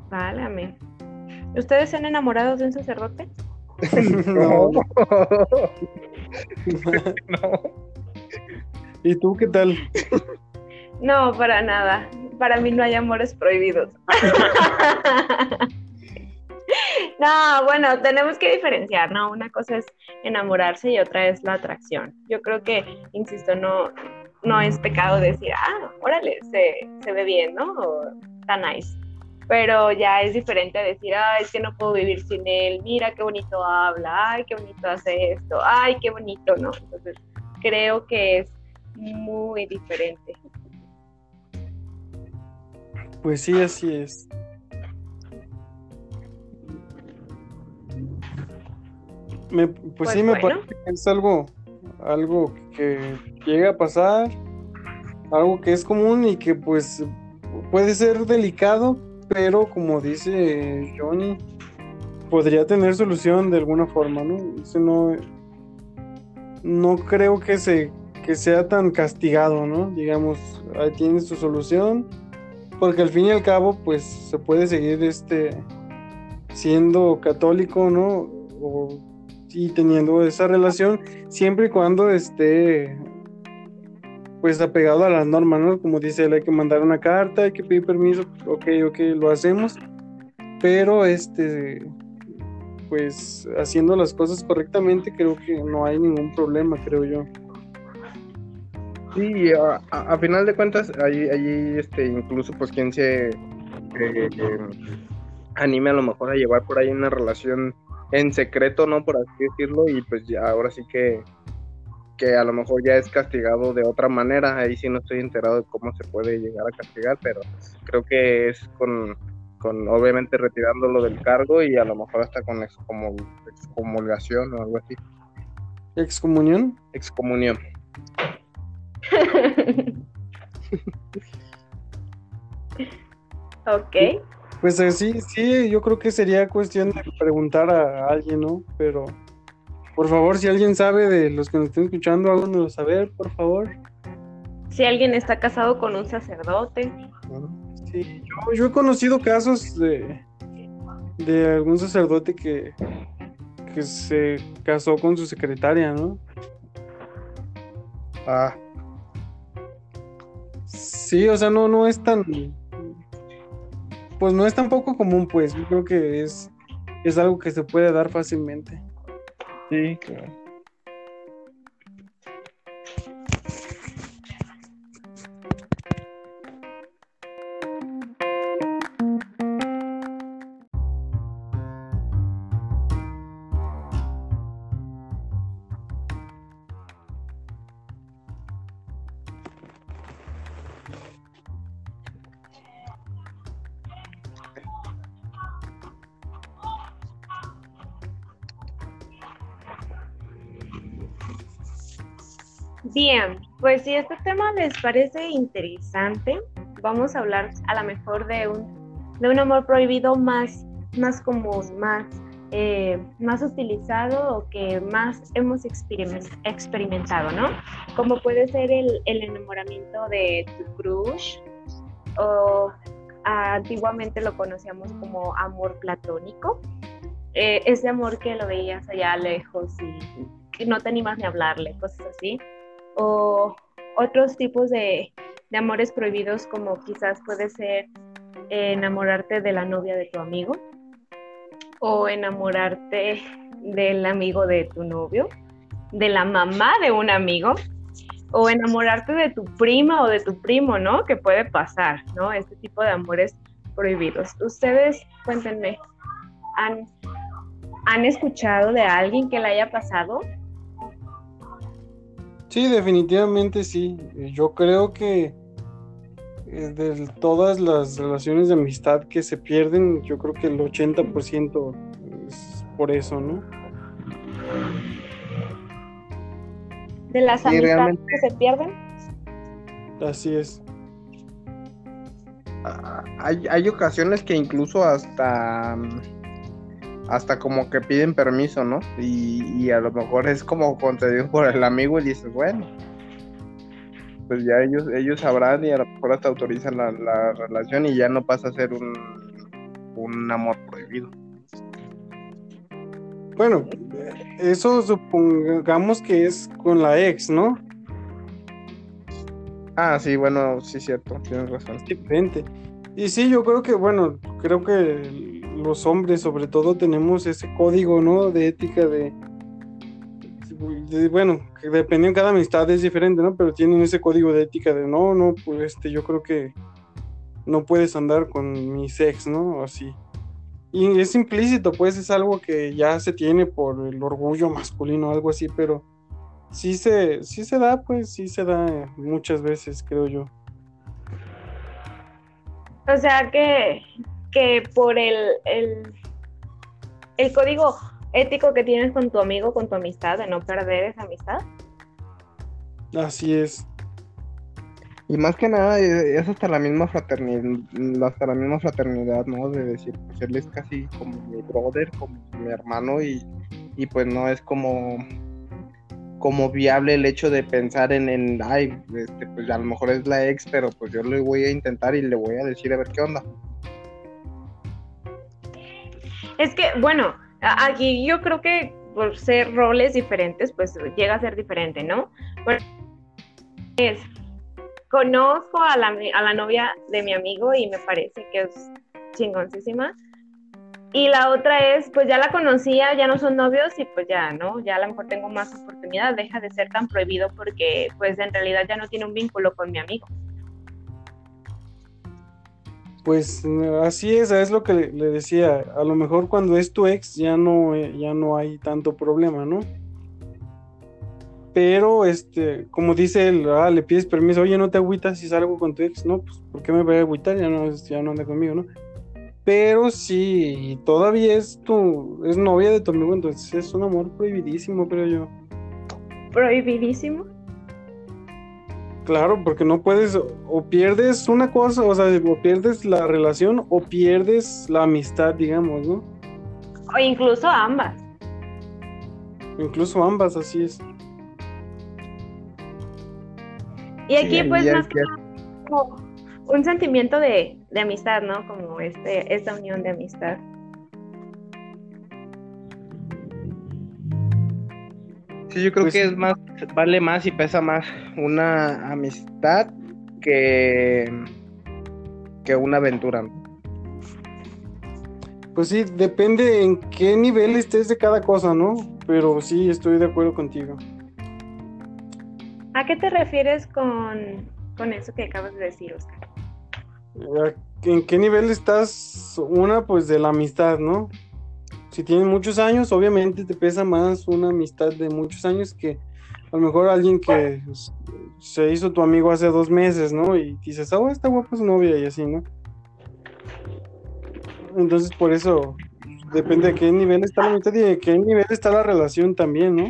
Válame. ¿Ustedes se han enamorado de un sacerdote? no. ¿Y tú qué tal? No, para nada. Para mí no hay amores prohibidos. no, bueno, tenemos que diferenciar, ¿no? Una cosa es enamorarse y otra es la atracción. Yo creo que, insisto, no, no es pecado decir, ah, órale, se, se ve bien, ¿no? Está nice. Pero ya es diferente decir, ay, es que no puedo vivir sin él, mira qué bonito habla, ay, qué bonito hace esto, ay, qué bonito, ¿no? Entonces, creo que es muy diferente. Pues sí, así es. Me, pues, Pues sí, me parece que es algo, algo que llega a pasar, algo que es común y que pues puede ser delicado, pero como dice Johnny, podría tener solución de alguna forma, ¿no? Eso no, no creo que se que sea tan castigado, ¿no? Digamos, ahí tiene su solución, porque al fin y al cabo, pues se puede seguir este siendo católico, ¿no? Y teniendo esa relación siempre y cuando esté pues apegado a las normas, ¿no? Como dice él, hay que mandar una carta, hay que pedir permiso, ok, ok, lo hacemos, pero este, pues haciendo las cosas correctamente, creo que no hay ningún problema, creo yo. Sí, a, a- a final de cuentas, ahí, ahí este, incluso pues quien se eh, eh, anime a lo mejor a llevar por ahí una relación en secreto, ¿no? Por así decirlo, y pues ya ahora sí que, que a lo mejor ya es castigado de otra manera, ahí sí no estoy enterado de cómo se puede llegar a castigar, pero creo que es con, con obviamente retirándolo del cargo y a lo mejor hasta con excomul- excomulgación o algo así, Excomunión. excomunión. ok. Pues eh, sí, sí, yo creo que sería cuestión de preguntar a alguien, ¿no? Pero por favor, si alguien sabe de los que nos estén escuchando, háganoslo saber, por favor. Si alguien está casado con un sacerdote. Sí, yo, yo he conocido casos de, de algún sacerdote que, que se casó con su secretaria, ¿no? Ah, Sí, o sea, no, no es tan. Pues no es tan poco común, pues. Yo creo que es, es algo que se puede dar fácilmente. sí, claro. Bien, pues si este tema les parece interesante, vamos a hablar a lo mejor de un, de un amor prohibido más, más común, más, eh, más utilizado o que más hemos experimen- experimentado, ¿no? Como puede ser el, el enamoramiento de tu crush o ah, antiguamente lo conocíamos como amor platónico. Eh, ese amor que lo veías allá lejos y que no te animas ni a hablarle, cosas así o otros tipos de, de amores prohibidos como quizás puede ser enamorarte de la novia de tu amigo o enamorarte del amigo de tu novio, de la mamá de un amigo o enamorarte de tu prima o de tu primo, ¿no? Que puede pasar, ¿no? Este tipo de amores prohibidos. Ustedes, cuéntenme, ¿han, ¿han escuchado de alguien que le haya pasado? Sí, definitivamente sí. Yo creo que eh, de todas las relaciones de amistad que se pierden, yo creo que el 80% es por eso, ¿no? De las Sí, amistades realmente. que se pierden. Así es. Ah, hay, hay ocasiones que incluso hasta hasta como que piden permiso, ¿no? Y, y a lo mejor es como concedido por el amigo y dices, bueno, pues ya ellos, ellos sabrán y a lo mejor hasta autorizan la, la relación y ya no pasa a ser un, un amor prohibido. Bueno, eso supongamos que es con la ex, ¿no? Ah, sí, bueno, sí, cierto, tienes razón. Es diferente. Y sí, yo creo que, bueno, creo que los hombres sobre todo tenemos ese código, ¿no? De ética de bueno, que dependiendo cada amistad es diferente, ¿no? Pero tienen ese código de ética de no, no, pues este, yo creo que no puedes andar con mi sex, ¿no? Así. Y es implícito, pues es algo que ya se tiene por el orgullo masculino, algo así, pero sí se, sí se da, pues sí se da muchas veces, creo yo. O sea que, que por el, el, el código ético que tienes con tu amigo, con tu amistad, de no perder esa amistad. Así es. Y más que nada eh, es hasta la misma fraternidad, hasta la misma fraternidad, ¿no? De decir, pues él es casi como mi brother, como mi hermano y, y pues no es como como viable el hecho de pensar en, en ay, este, pues a lo mejor es la ex, pero pues yo le voy a intentar y le voy a decir a ver qué onda. Es que, bueno, aquí yo creo que por ser roles diferentes, pues llega a ser diferente, ¿no? es, conozco a la, a la novia de mi amigo y me parece que es chingoncísima. Y la otra es, pues ya la conocía, ya no son novios y pues ya, ¿no? Ya a lo mejor tengo más oportunidad, deja de ser tan prohibido porque pues en realidad ya no tiene un vínculo con mi amigo. Pues así es, es lo que le, decía. A lo mejor cuando es tu ex ya no, eh, ya no hay tanto problema, ¿no? Pero, este, como dice él, ah, le pides permiso, oye, no te agüitas si salgo con tu ex, no, pues, ¿por qué me voy a agüitar? Ya no, ya no anda conmigo, ¿no? Pero sí, todavía es tu, es novia de tu amigo, entonces es un amor prohibidísimo, creo yo. ¿Prohibidísimo? Claro, porque no puedes, o pierdes una cosa, o sea, o pierdes la relación o pierdes la amistad, digamos, ¿no? O incluso ambas. Incluso ambas, así es. Y aquí, pues, más que como un sentimiento de, de, amistad, ¿no? Como este, esta unión de amistad. Sí, yo creo pues que es más, vale más y pesa más una amistad que, que una aventura. Pues sí, depende en qué nivel estés de cada cosa, ¿no? Pero sí, estoy de acuerdo contigo. ¿A qué te refieres con, con eso que acabas de decir, Oscar? ¿En qué nivel estás? Una, pues de la amistad, ¿no? Si tienes muchos años, obviamente te pesa más una amistad de muchos años que a lo mejor alguien que se hizo tu amigo hace dos meses, ¿no? Y dices, oh, esta guapa su novia y así, ¿no? Entonces, por eso, depende de qué nivel está la amistad y de qué nivel está la relación también, ¿no?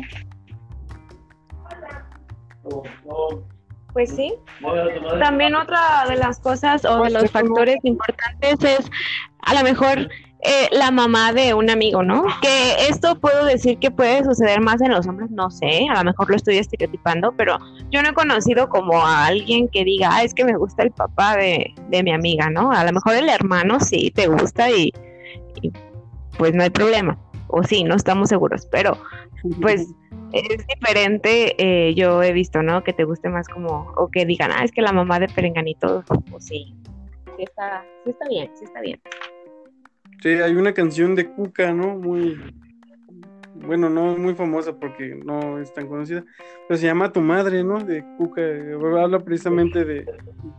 Pues sí. También otra de las cosas o de los factores importantes es a lo mejor eh, la mamá de un amigo, ¿no? Que esto puedo decir que puede suceder más en los hombres, no sé, a lo mejor lo estoy estereotipando, pero yo no he conocido como a alguien que diga, ah, es que me gusta el papá de, mi amiga, ¿no? A lo mejor el hermano sí te gusta y, pues no hay problema, o sí, no estamos seguros, pero pues es diferente, eh, yo he visto, ¿no? Que te guste más como, o que digan, ah, es que la mamá de Perenganito, o sí, sí está, sí está bien, sí está bien. Sí, hay una canción de Cuca, ¿no? Muy, bueno, no muy famosa porque no es tan conocida, pero se llama Tu Madre, ¿no? De Cuca, habla precisamente de,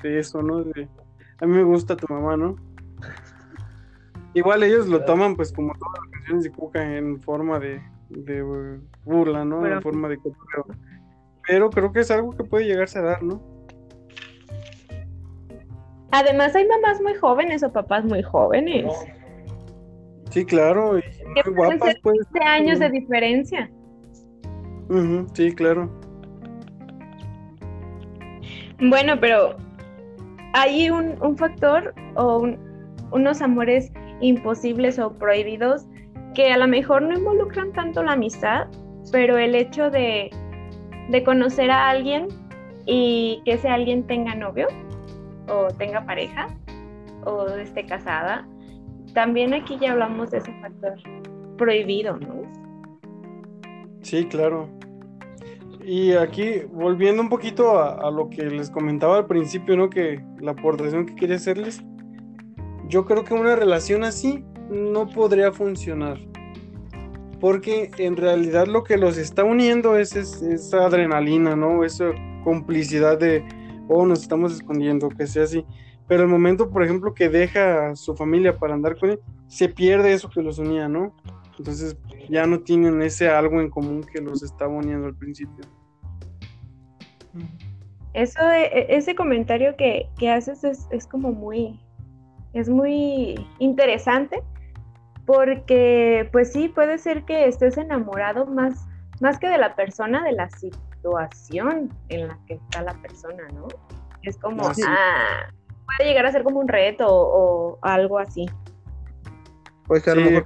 eso, ¿no? De, a mí me gusta tu mamá, ¿no? Igual ellos lo toman pues como todas las canciones de Cuca en forma de, burla, ¿no? en forma de Pero creo que es algo que puede llegarse a dar, ¿no? Además hay mamás muy jóvenes o papás muy jóvenes. Sí, claro, y muy guapas, pues. años de diferencia. sí, claro. Bueno, pero hay un, factor o unos amores imposibles o prohibidos que a lo mejor no involucran tanto la amistad, pero el hecho de, de conocer a alguien y que ese alguien tenga novio o tenga pareja o esté casada también aquí ya hablamos de ese factor prohibido, ¿no? Sí, claro. Y aquí, volviendo un poquito a, lo que les comentaba al principio, ¿no? Que la aportación que quería hacerles, yo creo que una relación así no podría funcionar. porque en realidad lo que los está uniendo es, esa adrenalina, ¿no? Esa complicidad de, oh, nos estamos escondiendo, que sea así. Pero el momento, por ejemplo, que deja a su familia para andar con él, se pierde eso que los unía, ¿no? Entonces ya no tienen ese algo en común que los estaba uniendo al principio. Eso, e, ese comentario que, haces es, es, como muy, es muy interesante porque pues sí, puede ser que estés enamorado más, más que de la persona, de la situación en la que está la persona, ¿no? Es como, ah, puede llegar a ser como un reto o, algo así. Pues a lo mejor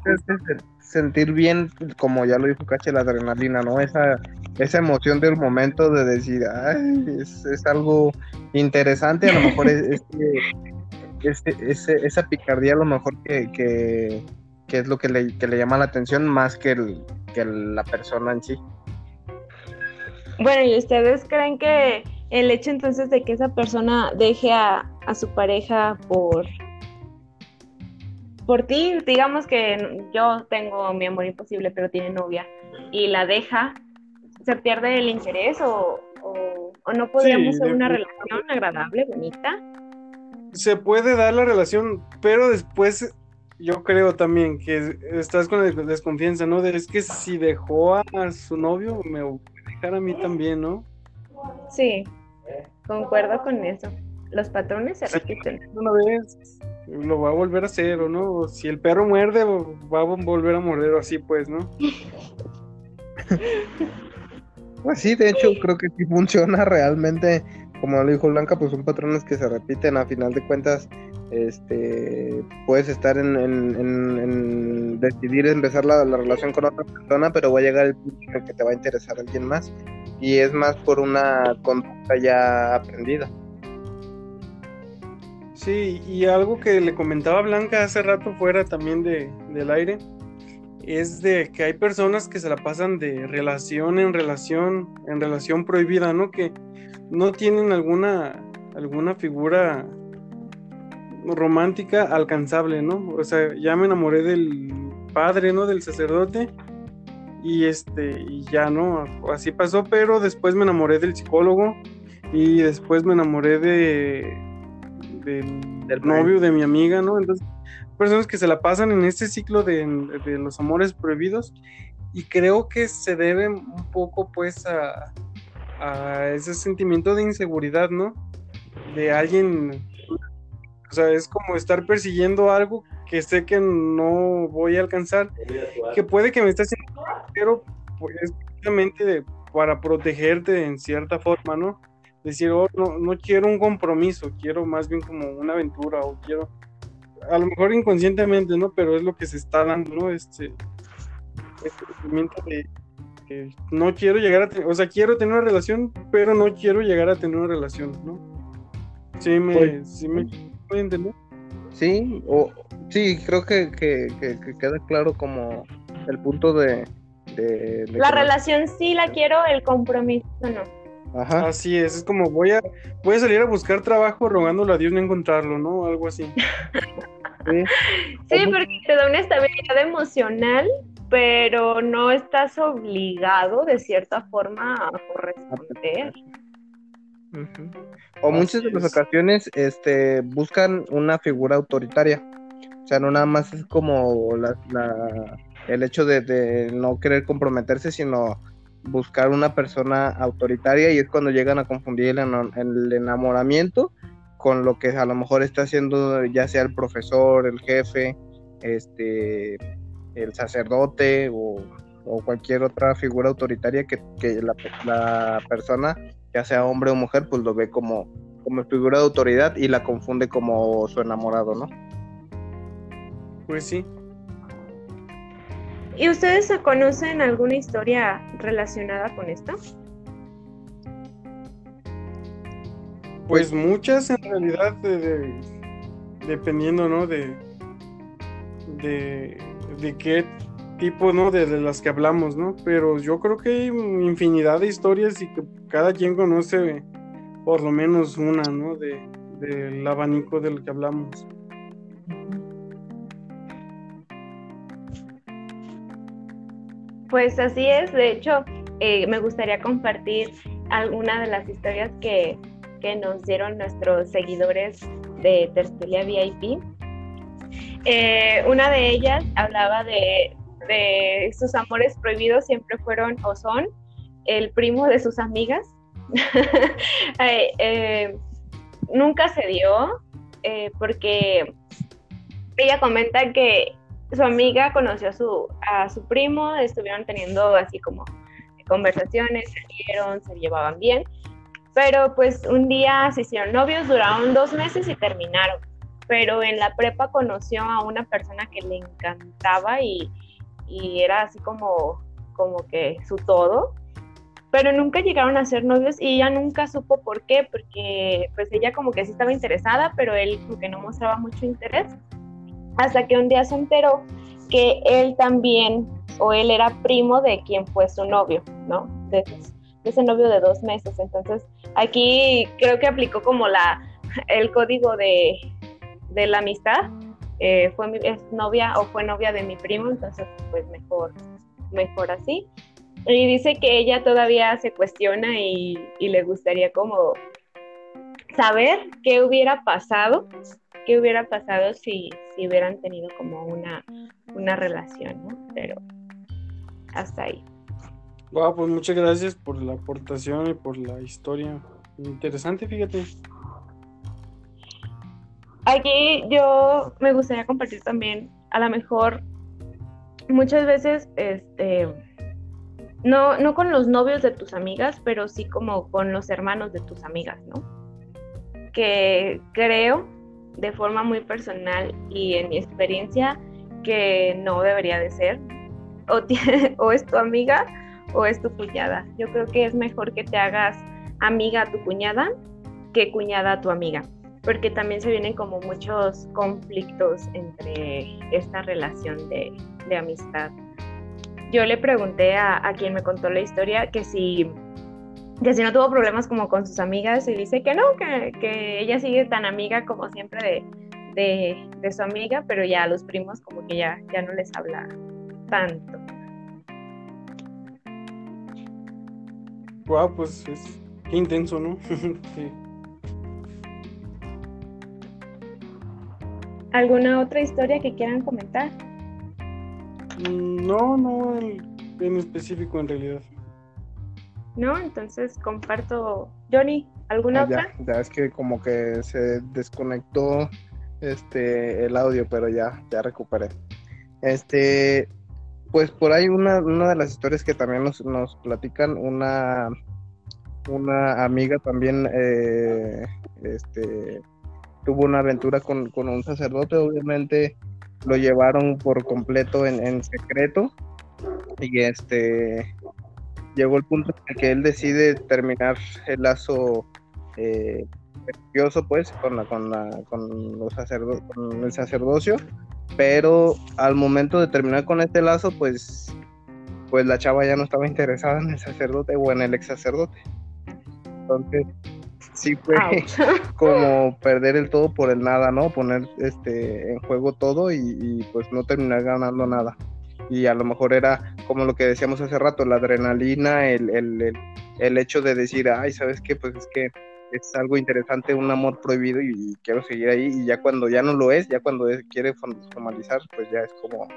sentir bien, como ya lo dijo Cache, la adrenalina, ¿no? Esa, esa emoción del momento de decir, ay, es, algo interesante, a lo mejor es, esa picardía a lo mejor que, es lo que le, llama la atención más que, el, que la persona en sí. Bueno, ¿y ustedes creen que el hecho entonces de que esa persona deje a, a su pareja por por ti, digamos que yo tengo mi amor imposible, pero tiene novia y la deja, ¿se pierde el interés o, no podríamos ser una relación agradable, bonita? Se puede dar la relación, pero después yo creo también que estás con la desconfianza, ¿no? es que si dejó a su novio, me va a dejar a mí también, ¿no? Sí, concuerdo con eso. Los patrones se repiten. Una vez lo va a volver a hacer o no. Si el perro muerde, va a volver a morder o así, pues, ¿no? pues sí, de hecho, creo que sí funciona realmente. Como lo dijo Blanca, pues son patrones que se repiten. A final de cuentas, este puedes estar en, decidir empezar la, la, relación con otra persona, pero va a llegar el punto en el que te va a interesar alguien más. Y es más por una conducta ya aprendida. Sí, y algo que le comentaba Blanca hace rato fuera también de, del aire, es de que hay personas que se la pasan de relación en relación, en relación prohibida, ¿no? Que no tienen alguna, alguna figura romántica alcanzable, ¿no? O sea, ya me enamoré del padre, ¿no? Del sacerdote. Y este, y ya no, así pasó, pero después me enamoré del psicólogo y después me enamoré de del, novio de mi amiga, ¿no? Entonces, personas que se la pasan en este ciclo de, los amores prohibidos y creo que se debe un poco pues a, ese sentimiento de inseguridad, ¿no? De alguien, o sea, es como estar persiguiendo algo que sé que no voy a alcanzar, que puede que me esté haciendo, pero pues, es precisamente para protegerte en cierta forma, ¿no? decir, oh, no, no quiero un compromiso, quiero más bien como una aventura o quiero, a lo mejor inconscientemente, ¿no? Pero es lo que se está dando, ¿no? Este, este sentimiento de que no quiero llegar a tener, o sea, quiero tener una relación, pero no quiero llegar a tener una relación, ¿no? Sí, me, pues, sí me puede entender. Sí, o sí, creo que, que, que, queda claro como el punto de... de, la relación sí la quiero, el compromiso no. Así es, es como voy a, voy a salir a buscar trabajo rogándole a Dios no encontrarlo, ¿no? Algo así. sí, porque te da una estabilidad emocional, pero no estás obligado de cierta forma a corresponder. O muchas de las ocasiones este, buscan una figura autoritaria. O sea, no nada más es como la, el hecho de, de no querer comprometerse, sino buscar una persona autoritaria y es cuando llegan a confundir el, enamoramiento con lo que a lo mejor está haciendo ya sea el profesor, el jefe, este, el sacerdote o, cualquier otra figura autoritaria que, la, persona, ya sea hombre o mujer, pues lo ve como, como figura de autoridad y la confunde como su enamorado, ¿no? Pues sí, ¿Y ustedes conocen alguna historia relacionada con esto? Pues muchas en realidad, dependiendo, ¿no? De, de, qué tipo, ¿no? De, las que hablamos, ¿no? Pero yo creo que hay infinidad de historias y que cada quien conoce por lo menos una, ¿no? De, del abanico del que hablamos. Pues así es, de hecho, eh, me gustaría compartir alguna de las historias que, nos dieron nuestros seguidores de Tertulia VIP. Eh, una de ellas hablaba de, sus amores prohibidos, siempre fueron o son el primo de sus amigas. Eh, nunca se dio porque ella comenta que su amiga conoció a su, a su primo, estuvieron teniendo así como conversaciones, salieron, se llevaban bien, pero pues un día se hicieron novios, duraron dos meses y terminaron. Pero en la prepa conoció a una persona que le encantaba y, y era así como, como que su todo, pero nunca llegaron a ser novios y ella nunca supo por qué, porque pues ella como que sí estaba interesada, pero él como que no mostraba mucho interés hasta que un día se enteró que él también, o él era primo de quien fue su novio, ¿no? De, ese novio de dos meses. Entonces, aquí creo que aplicó como la, el código de, la amistad. Eh, fue mi, es novia o fue novia de mi primo, entonces pues mejor, mejor así. Y dice que ella todavía se cuestiona y, y le gustaría como saber qué hubiera pasado qué hubiera pasado si, si hubieran tenido como una, una relación, ¿no? Pero hasta ahí. Wow, pues muchas gracias por la aportación y por la historia. Interesante, fíjate. Aquí yo me gustaría compartir también, a lo mejor, muchas veces, este, no, no con los novios de tus amigas, pero sí como con los hermanos de tus amigas, ¿no? Que creo de forma muy personal y en mi experiencia que no debería de ser. O, o es tu amiga o es tu cuñada. Yo creo que es mejor que te hagas amiga a tu cuñada que cuñada a tu amiga, porque también se vienen como muchos conflictos entre esta relación de, amistad. Yo le pregunté a, a quien me contó la historia que si que si no tuvo problemas como con sus amigas y dice que no, que, ella sigue tan amiga como siempre de, su amiga, pero ya los primos como que ya, ya no les habla tanto. Wow, pues es qué intenso, ¿no? sí. ¿Alguna otra historia que quieran comentar? Mm, no, no en específico en realidad. ¿no? Entonces comparto, Johnny, ¿alguna ah, otra? Ya, es que como que se desconectó este el audio, pero ya, ya recuperé. Este, pues por ahí una, una de las historias que también nos, nos platican, una, una amiga también eh, este, tuvo una aventura con, con, un sacerdote, obviamente lo llevaron por completo en, en secreto y este llegó el punto en que él decide terminar el lazo eh, pues, con, la, con, la, con, los con el sacerdocio, pero al momento de terminar con este lazo, pues, pues la chava ya no estaba interesada en el sacerdote o en el ex sacerdote. Entonces, sí fue como perder el todo por el nada, ¿no? Poner este en juego todo y, y pues no terminar ganando nada y a lo mejor era como lo que decíamos hace rato, la adrenalina, el, el, el, hecho de decir, ay, ¿sabes qué? Pues es que es algo interesante, un amor prohibido y, quiero seguir ahí y ya cuando ya no lo es, ya cuando quiere formalizar, pues ya es como,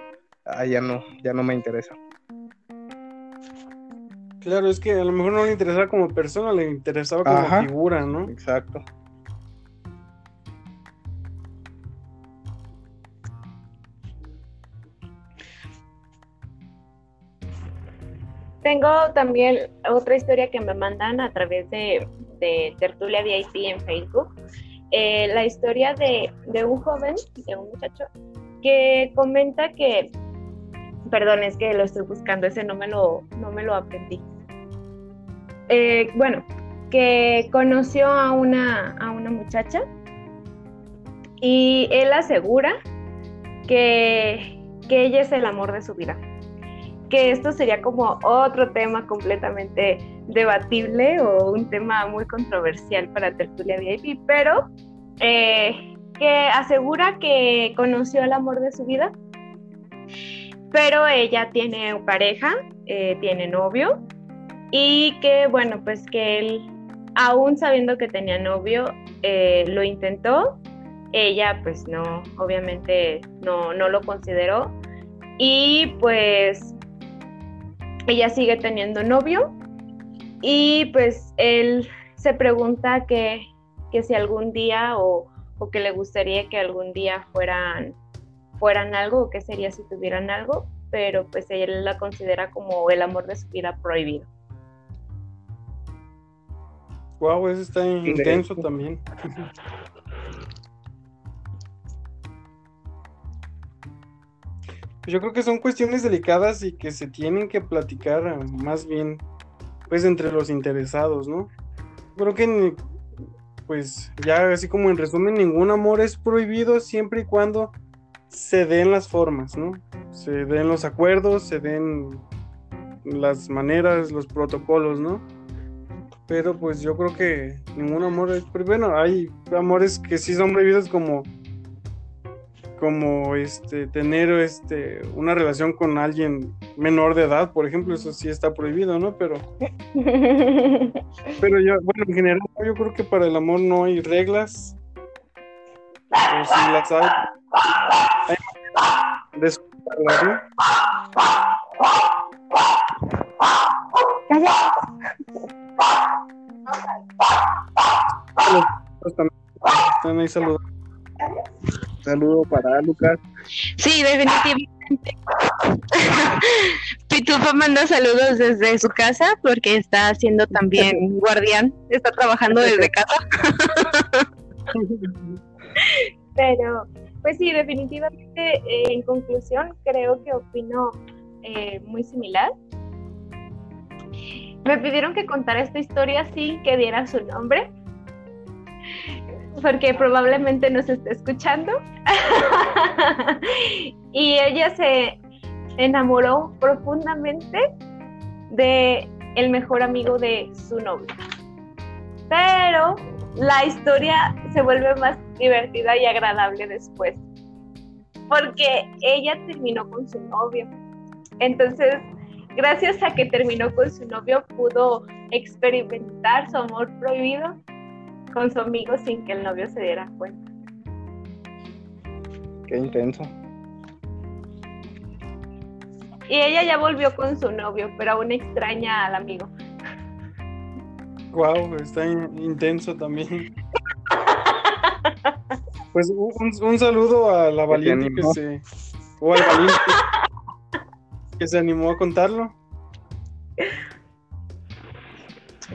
ah, ya no, ya no me interesa. Claro, es que a lo mejor no le interesaba como persona, le interesaba como figura, ¿no? Exacto. Tengo también otra historia que me mandan a través de, Tertulia VIP en Facebook. Eh, la historia de, un joven, de un muchacho, que comenta que, perdón, es que lo estoy buscando, ese no me lo, no me lo aprendí. Eh, bueno, que conoció a una, a una muchacha y él asegura que, que ella es el amor de su vida. Que esto sería como otro tema completamente debatible o un tema muy controversial para Tertulia VIP, pero eh, que asegura que conoció el amor de su vida pero ella tiene pareja, eh, tiene novio y que bueno, pues que él, aún sabiendo que tenía novio, eh, lo intentó. Ella pues no, obviamente no, no lo consideró y pues ella sigue teniendo novio y pues él se pregunta que, que si algún día o, o, que le gustaría que algún día fueran, fueran algo o qué sería si tuvieran algo, pero pues él la considera como el amor de su vida prohibido. Wow, eso está intenso también. Pues yo creo que son cuestiones delicadas y que se tienen que platicar más bien pues entre los interesados, ¿no? Creo que pues ya así como en resumen, ningún amor es prohibido siempre y cuando se den las formas, ¿no? Se den los acuerdos, se den las maneras, los protocolos, ¿no? Pero pues yo creo que ningún amor es bueno, hay amores que sí son prohibidos como como este tener este una relación con alguien menor de edad, por ejemplo, eso sí está prohibido, ¿no? Pero pero yo bueno, en general yo creo que para el amor no hay reglas. O si las hay, hay de ¿no? Están ahí saludando. Saludo para Lucas. Sí, definitivamente. Pitufa manda saludos desde su casa porque está haciendo también guardián, está trabajando desde casa. Pero, pues sí, definitivamente, eh, en conclusión, creo que opino eh, muy similar. Me pidieron que contara esta historia sin que diera su nombre, porque probablemente nos esté escuchando. y ella se enamoró profundamente de el mejor amigo de su novio. Pero la historia se vuelve más divertida y agradable después, porque ella terminó con su novio. Entonces, gracias a que terminó con su novio, pudo experimentar su amor prohibido con su amigo sin que el novio se diera cuenta. Qué intenso. Y ella ya volvió con su novio, pero aún extraña al amigo. Wow, está intenso también. Pues un, saludo a la valiente que se. O al valiente que se animó a contarlo.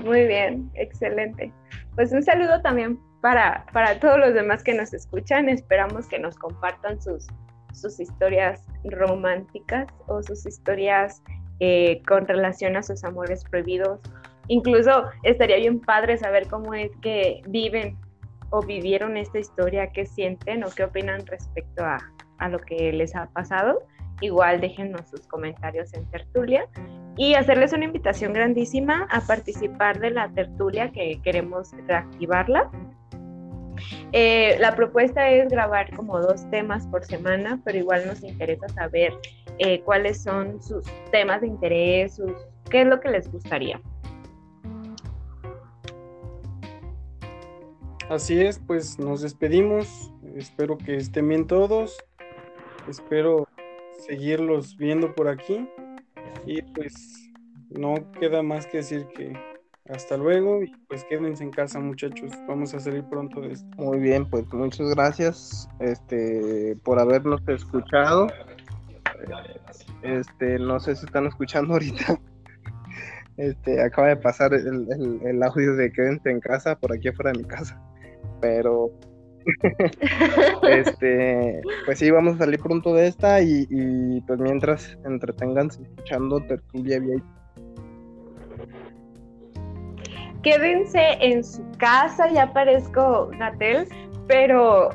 Muy bien, excelente. Pues un saludo también para, para todos los demás que nos escuchan. Esperamos que nos compartan sus, sus historias románticas o sus historias eh, con relación a sus amores prohibidos. Incluso estaría bien padre saber cómo es que viven o vivieron esta historia, qué sienten o qué opinan respecto a, a lo que les ha pasado. Igual déjenos sus comentarios en tertulia y hacerles una invitación grandísima a participar de la tertulia que queremos reactivarla. Eh, la propuesta es grabar como dos temas por semana, pero igual nos interesa saber eh, cuáles son sus temas de interés, sus, qué es lo que les gustaría. Así es, pues nos despedimos. Espero que estén bien todos. Espero seguirlos viendo por aquí. Y pues no queda más que decir que hasta luego y pues quédense en casa muchachos. Vamos a salir pronto de esto. Muy bien, pues muchas gracias este por habernos escuchado. Este, no sé si están escuchando ahorita. Este, acaba de pasar el, el audio de quédense en casa por aquí afuera de mi casa. Pero este, pues sí, vamos a salir pronto de esta y, pues mientras entretenganse escuchando Tertulia VIP. Quédense en su casa, ya parezco Gatel, pero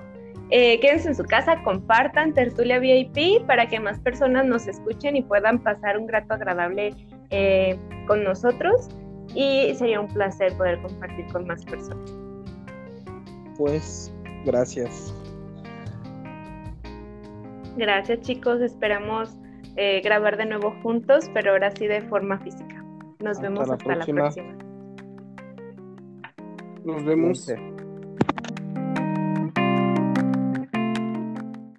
eh, quédense en su casa, compartan Tertulia VIP para que más personas nos escuchen y puedan pasar un grato agradable eh, con nosotros. Y sería un placer poder compartir con más personas. Pues Gracias. Gracias chicos, esperamos eh, grabar de nuevo juntos, pero ahora sí de forma física. Nos Hasta vemos la hasta la próxima. próxima. Nos vemos.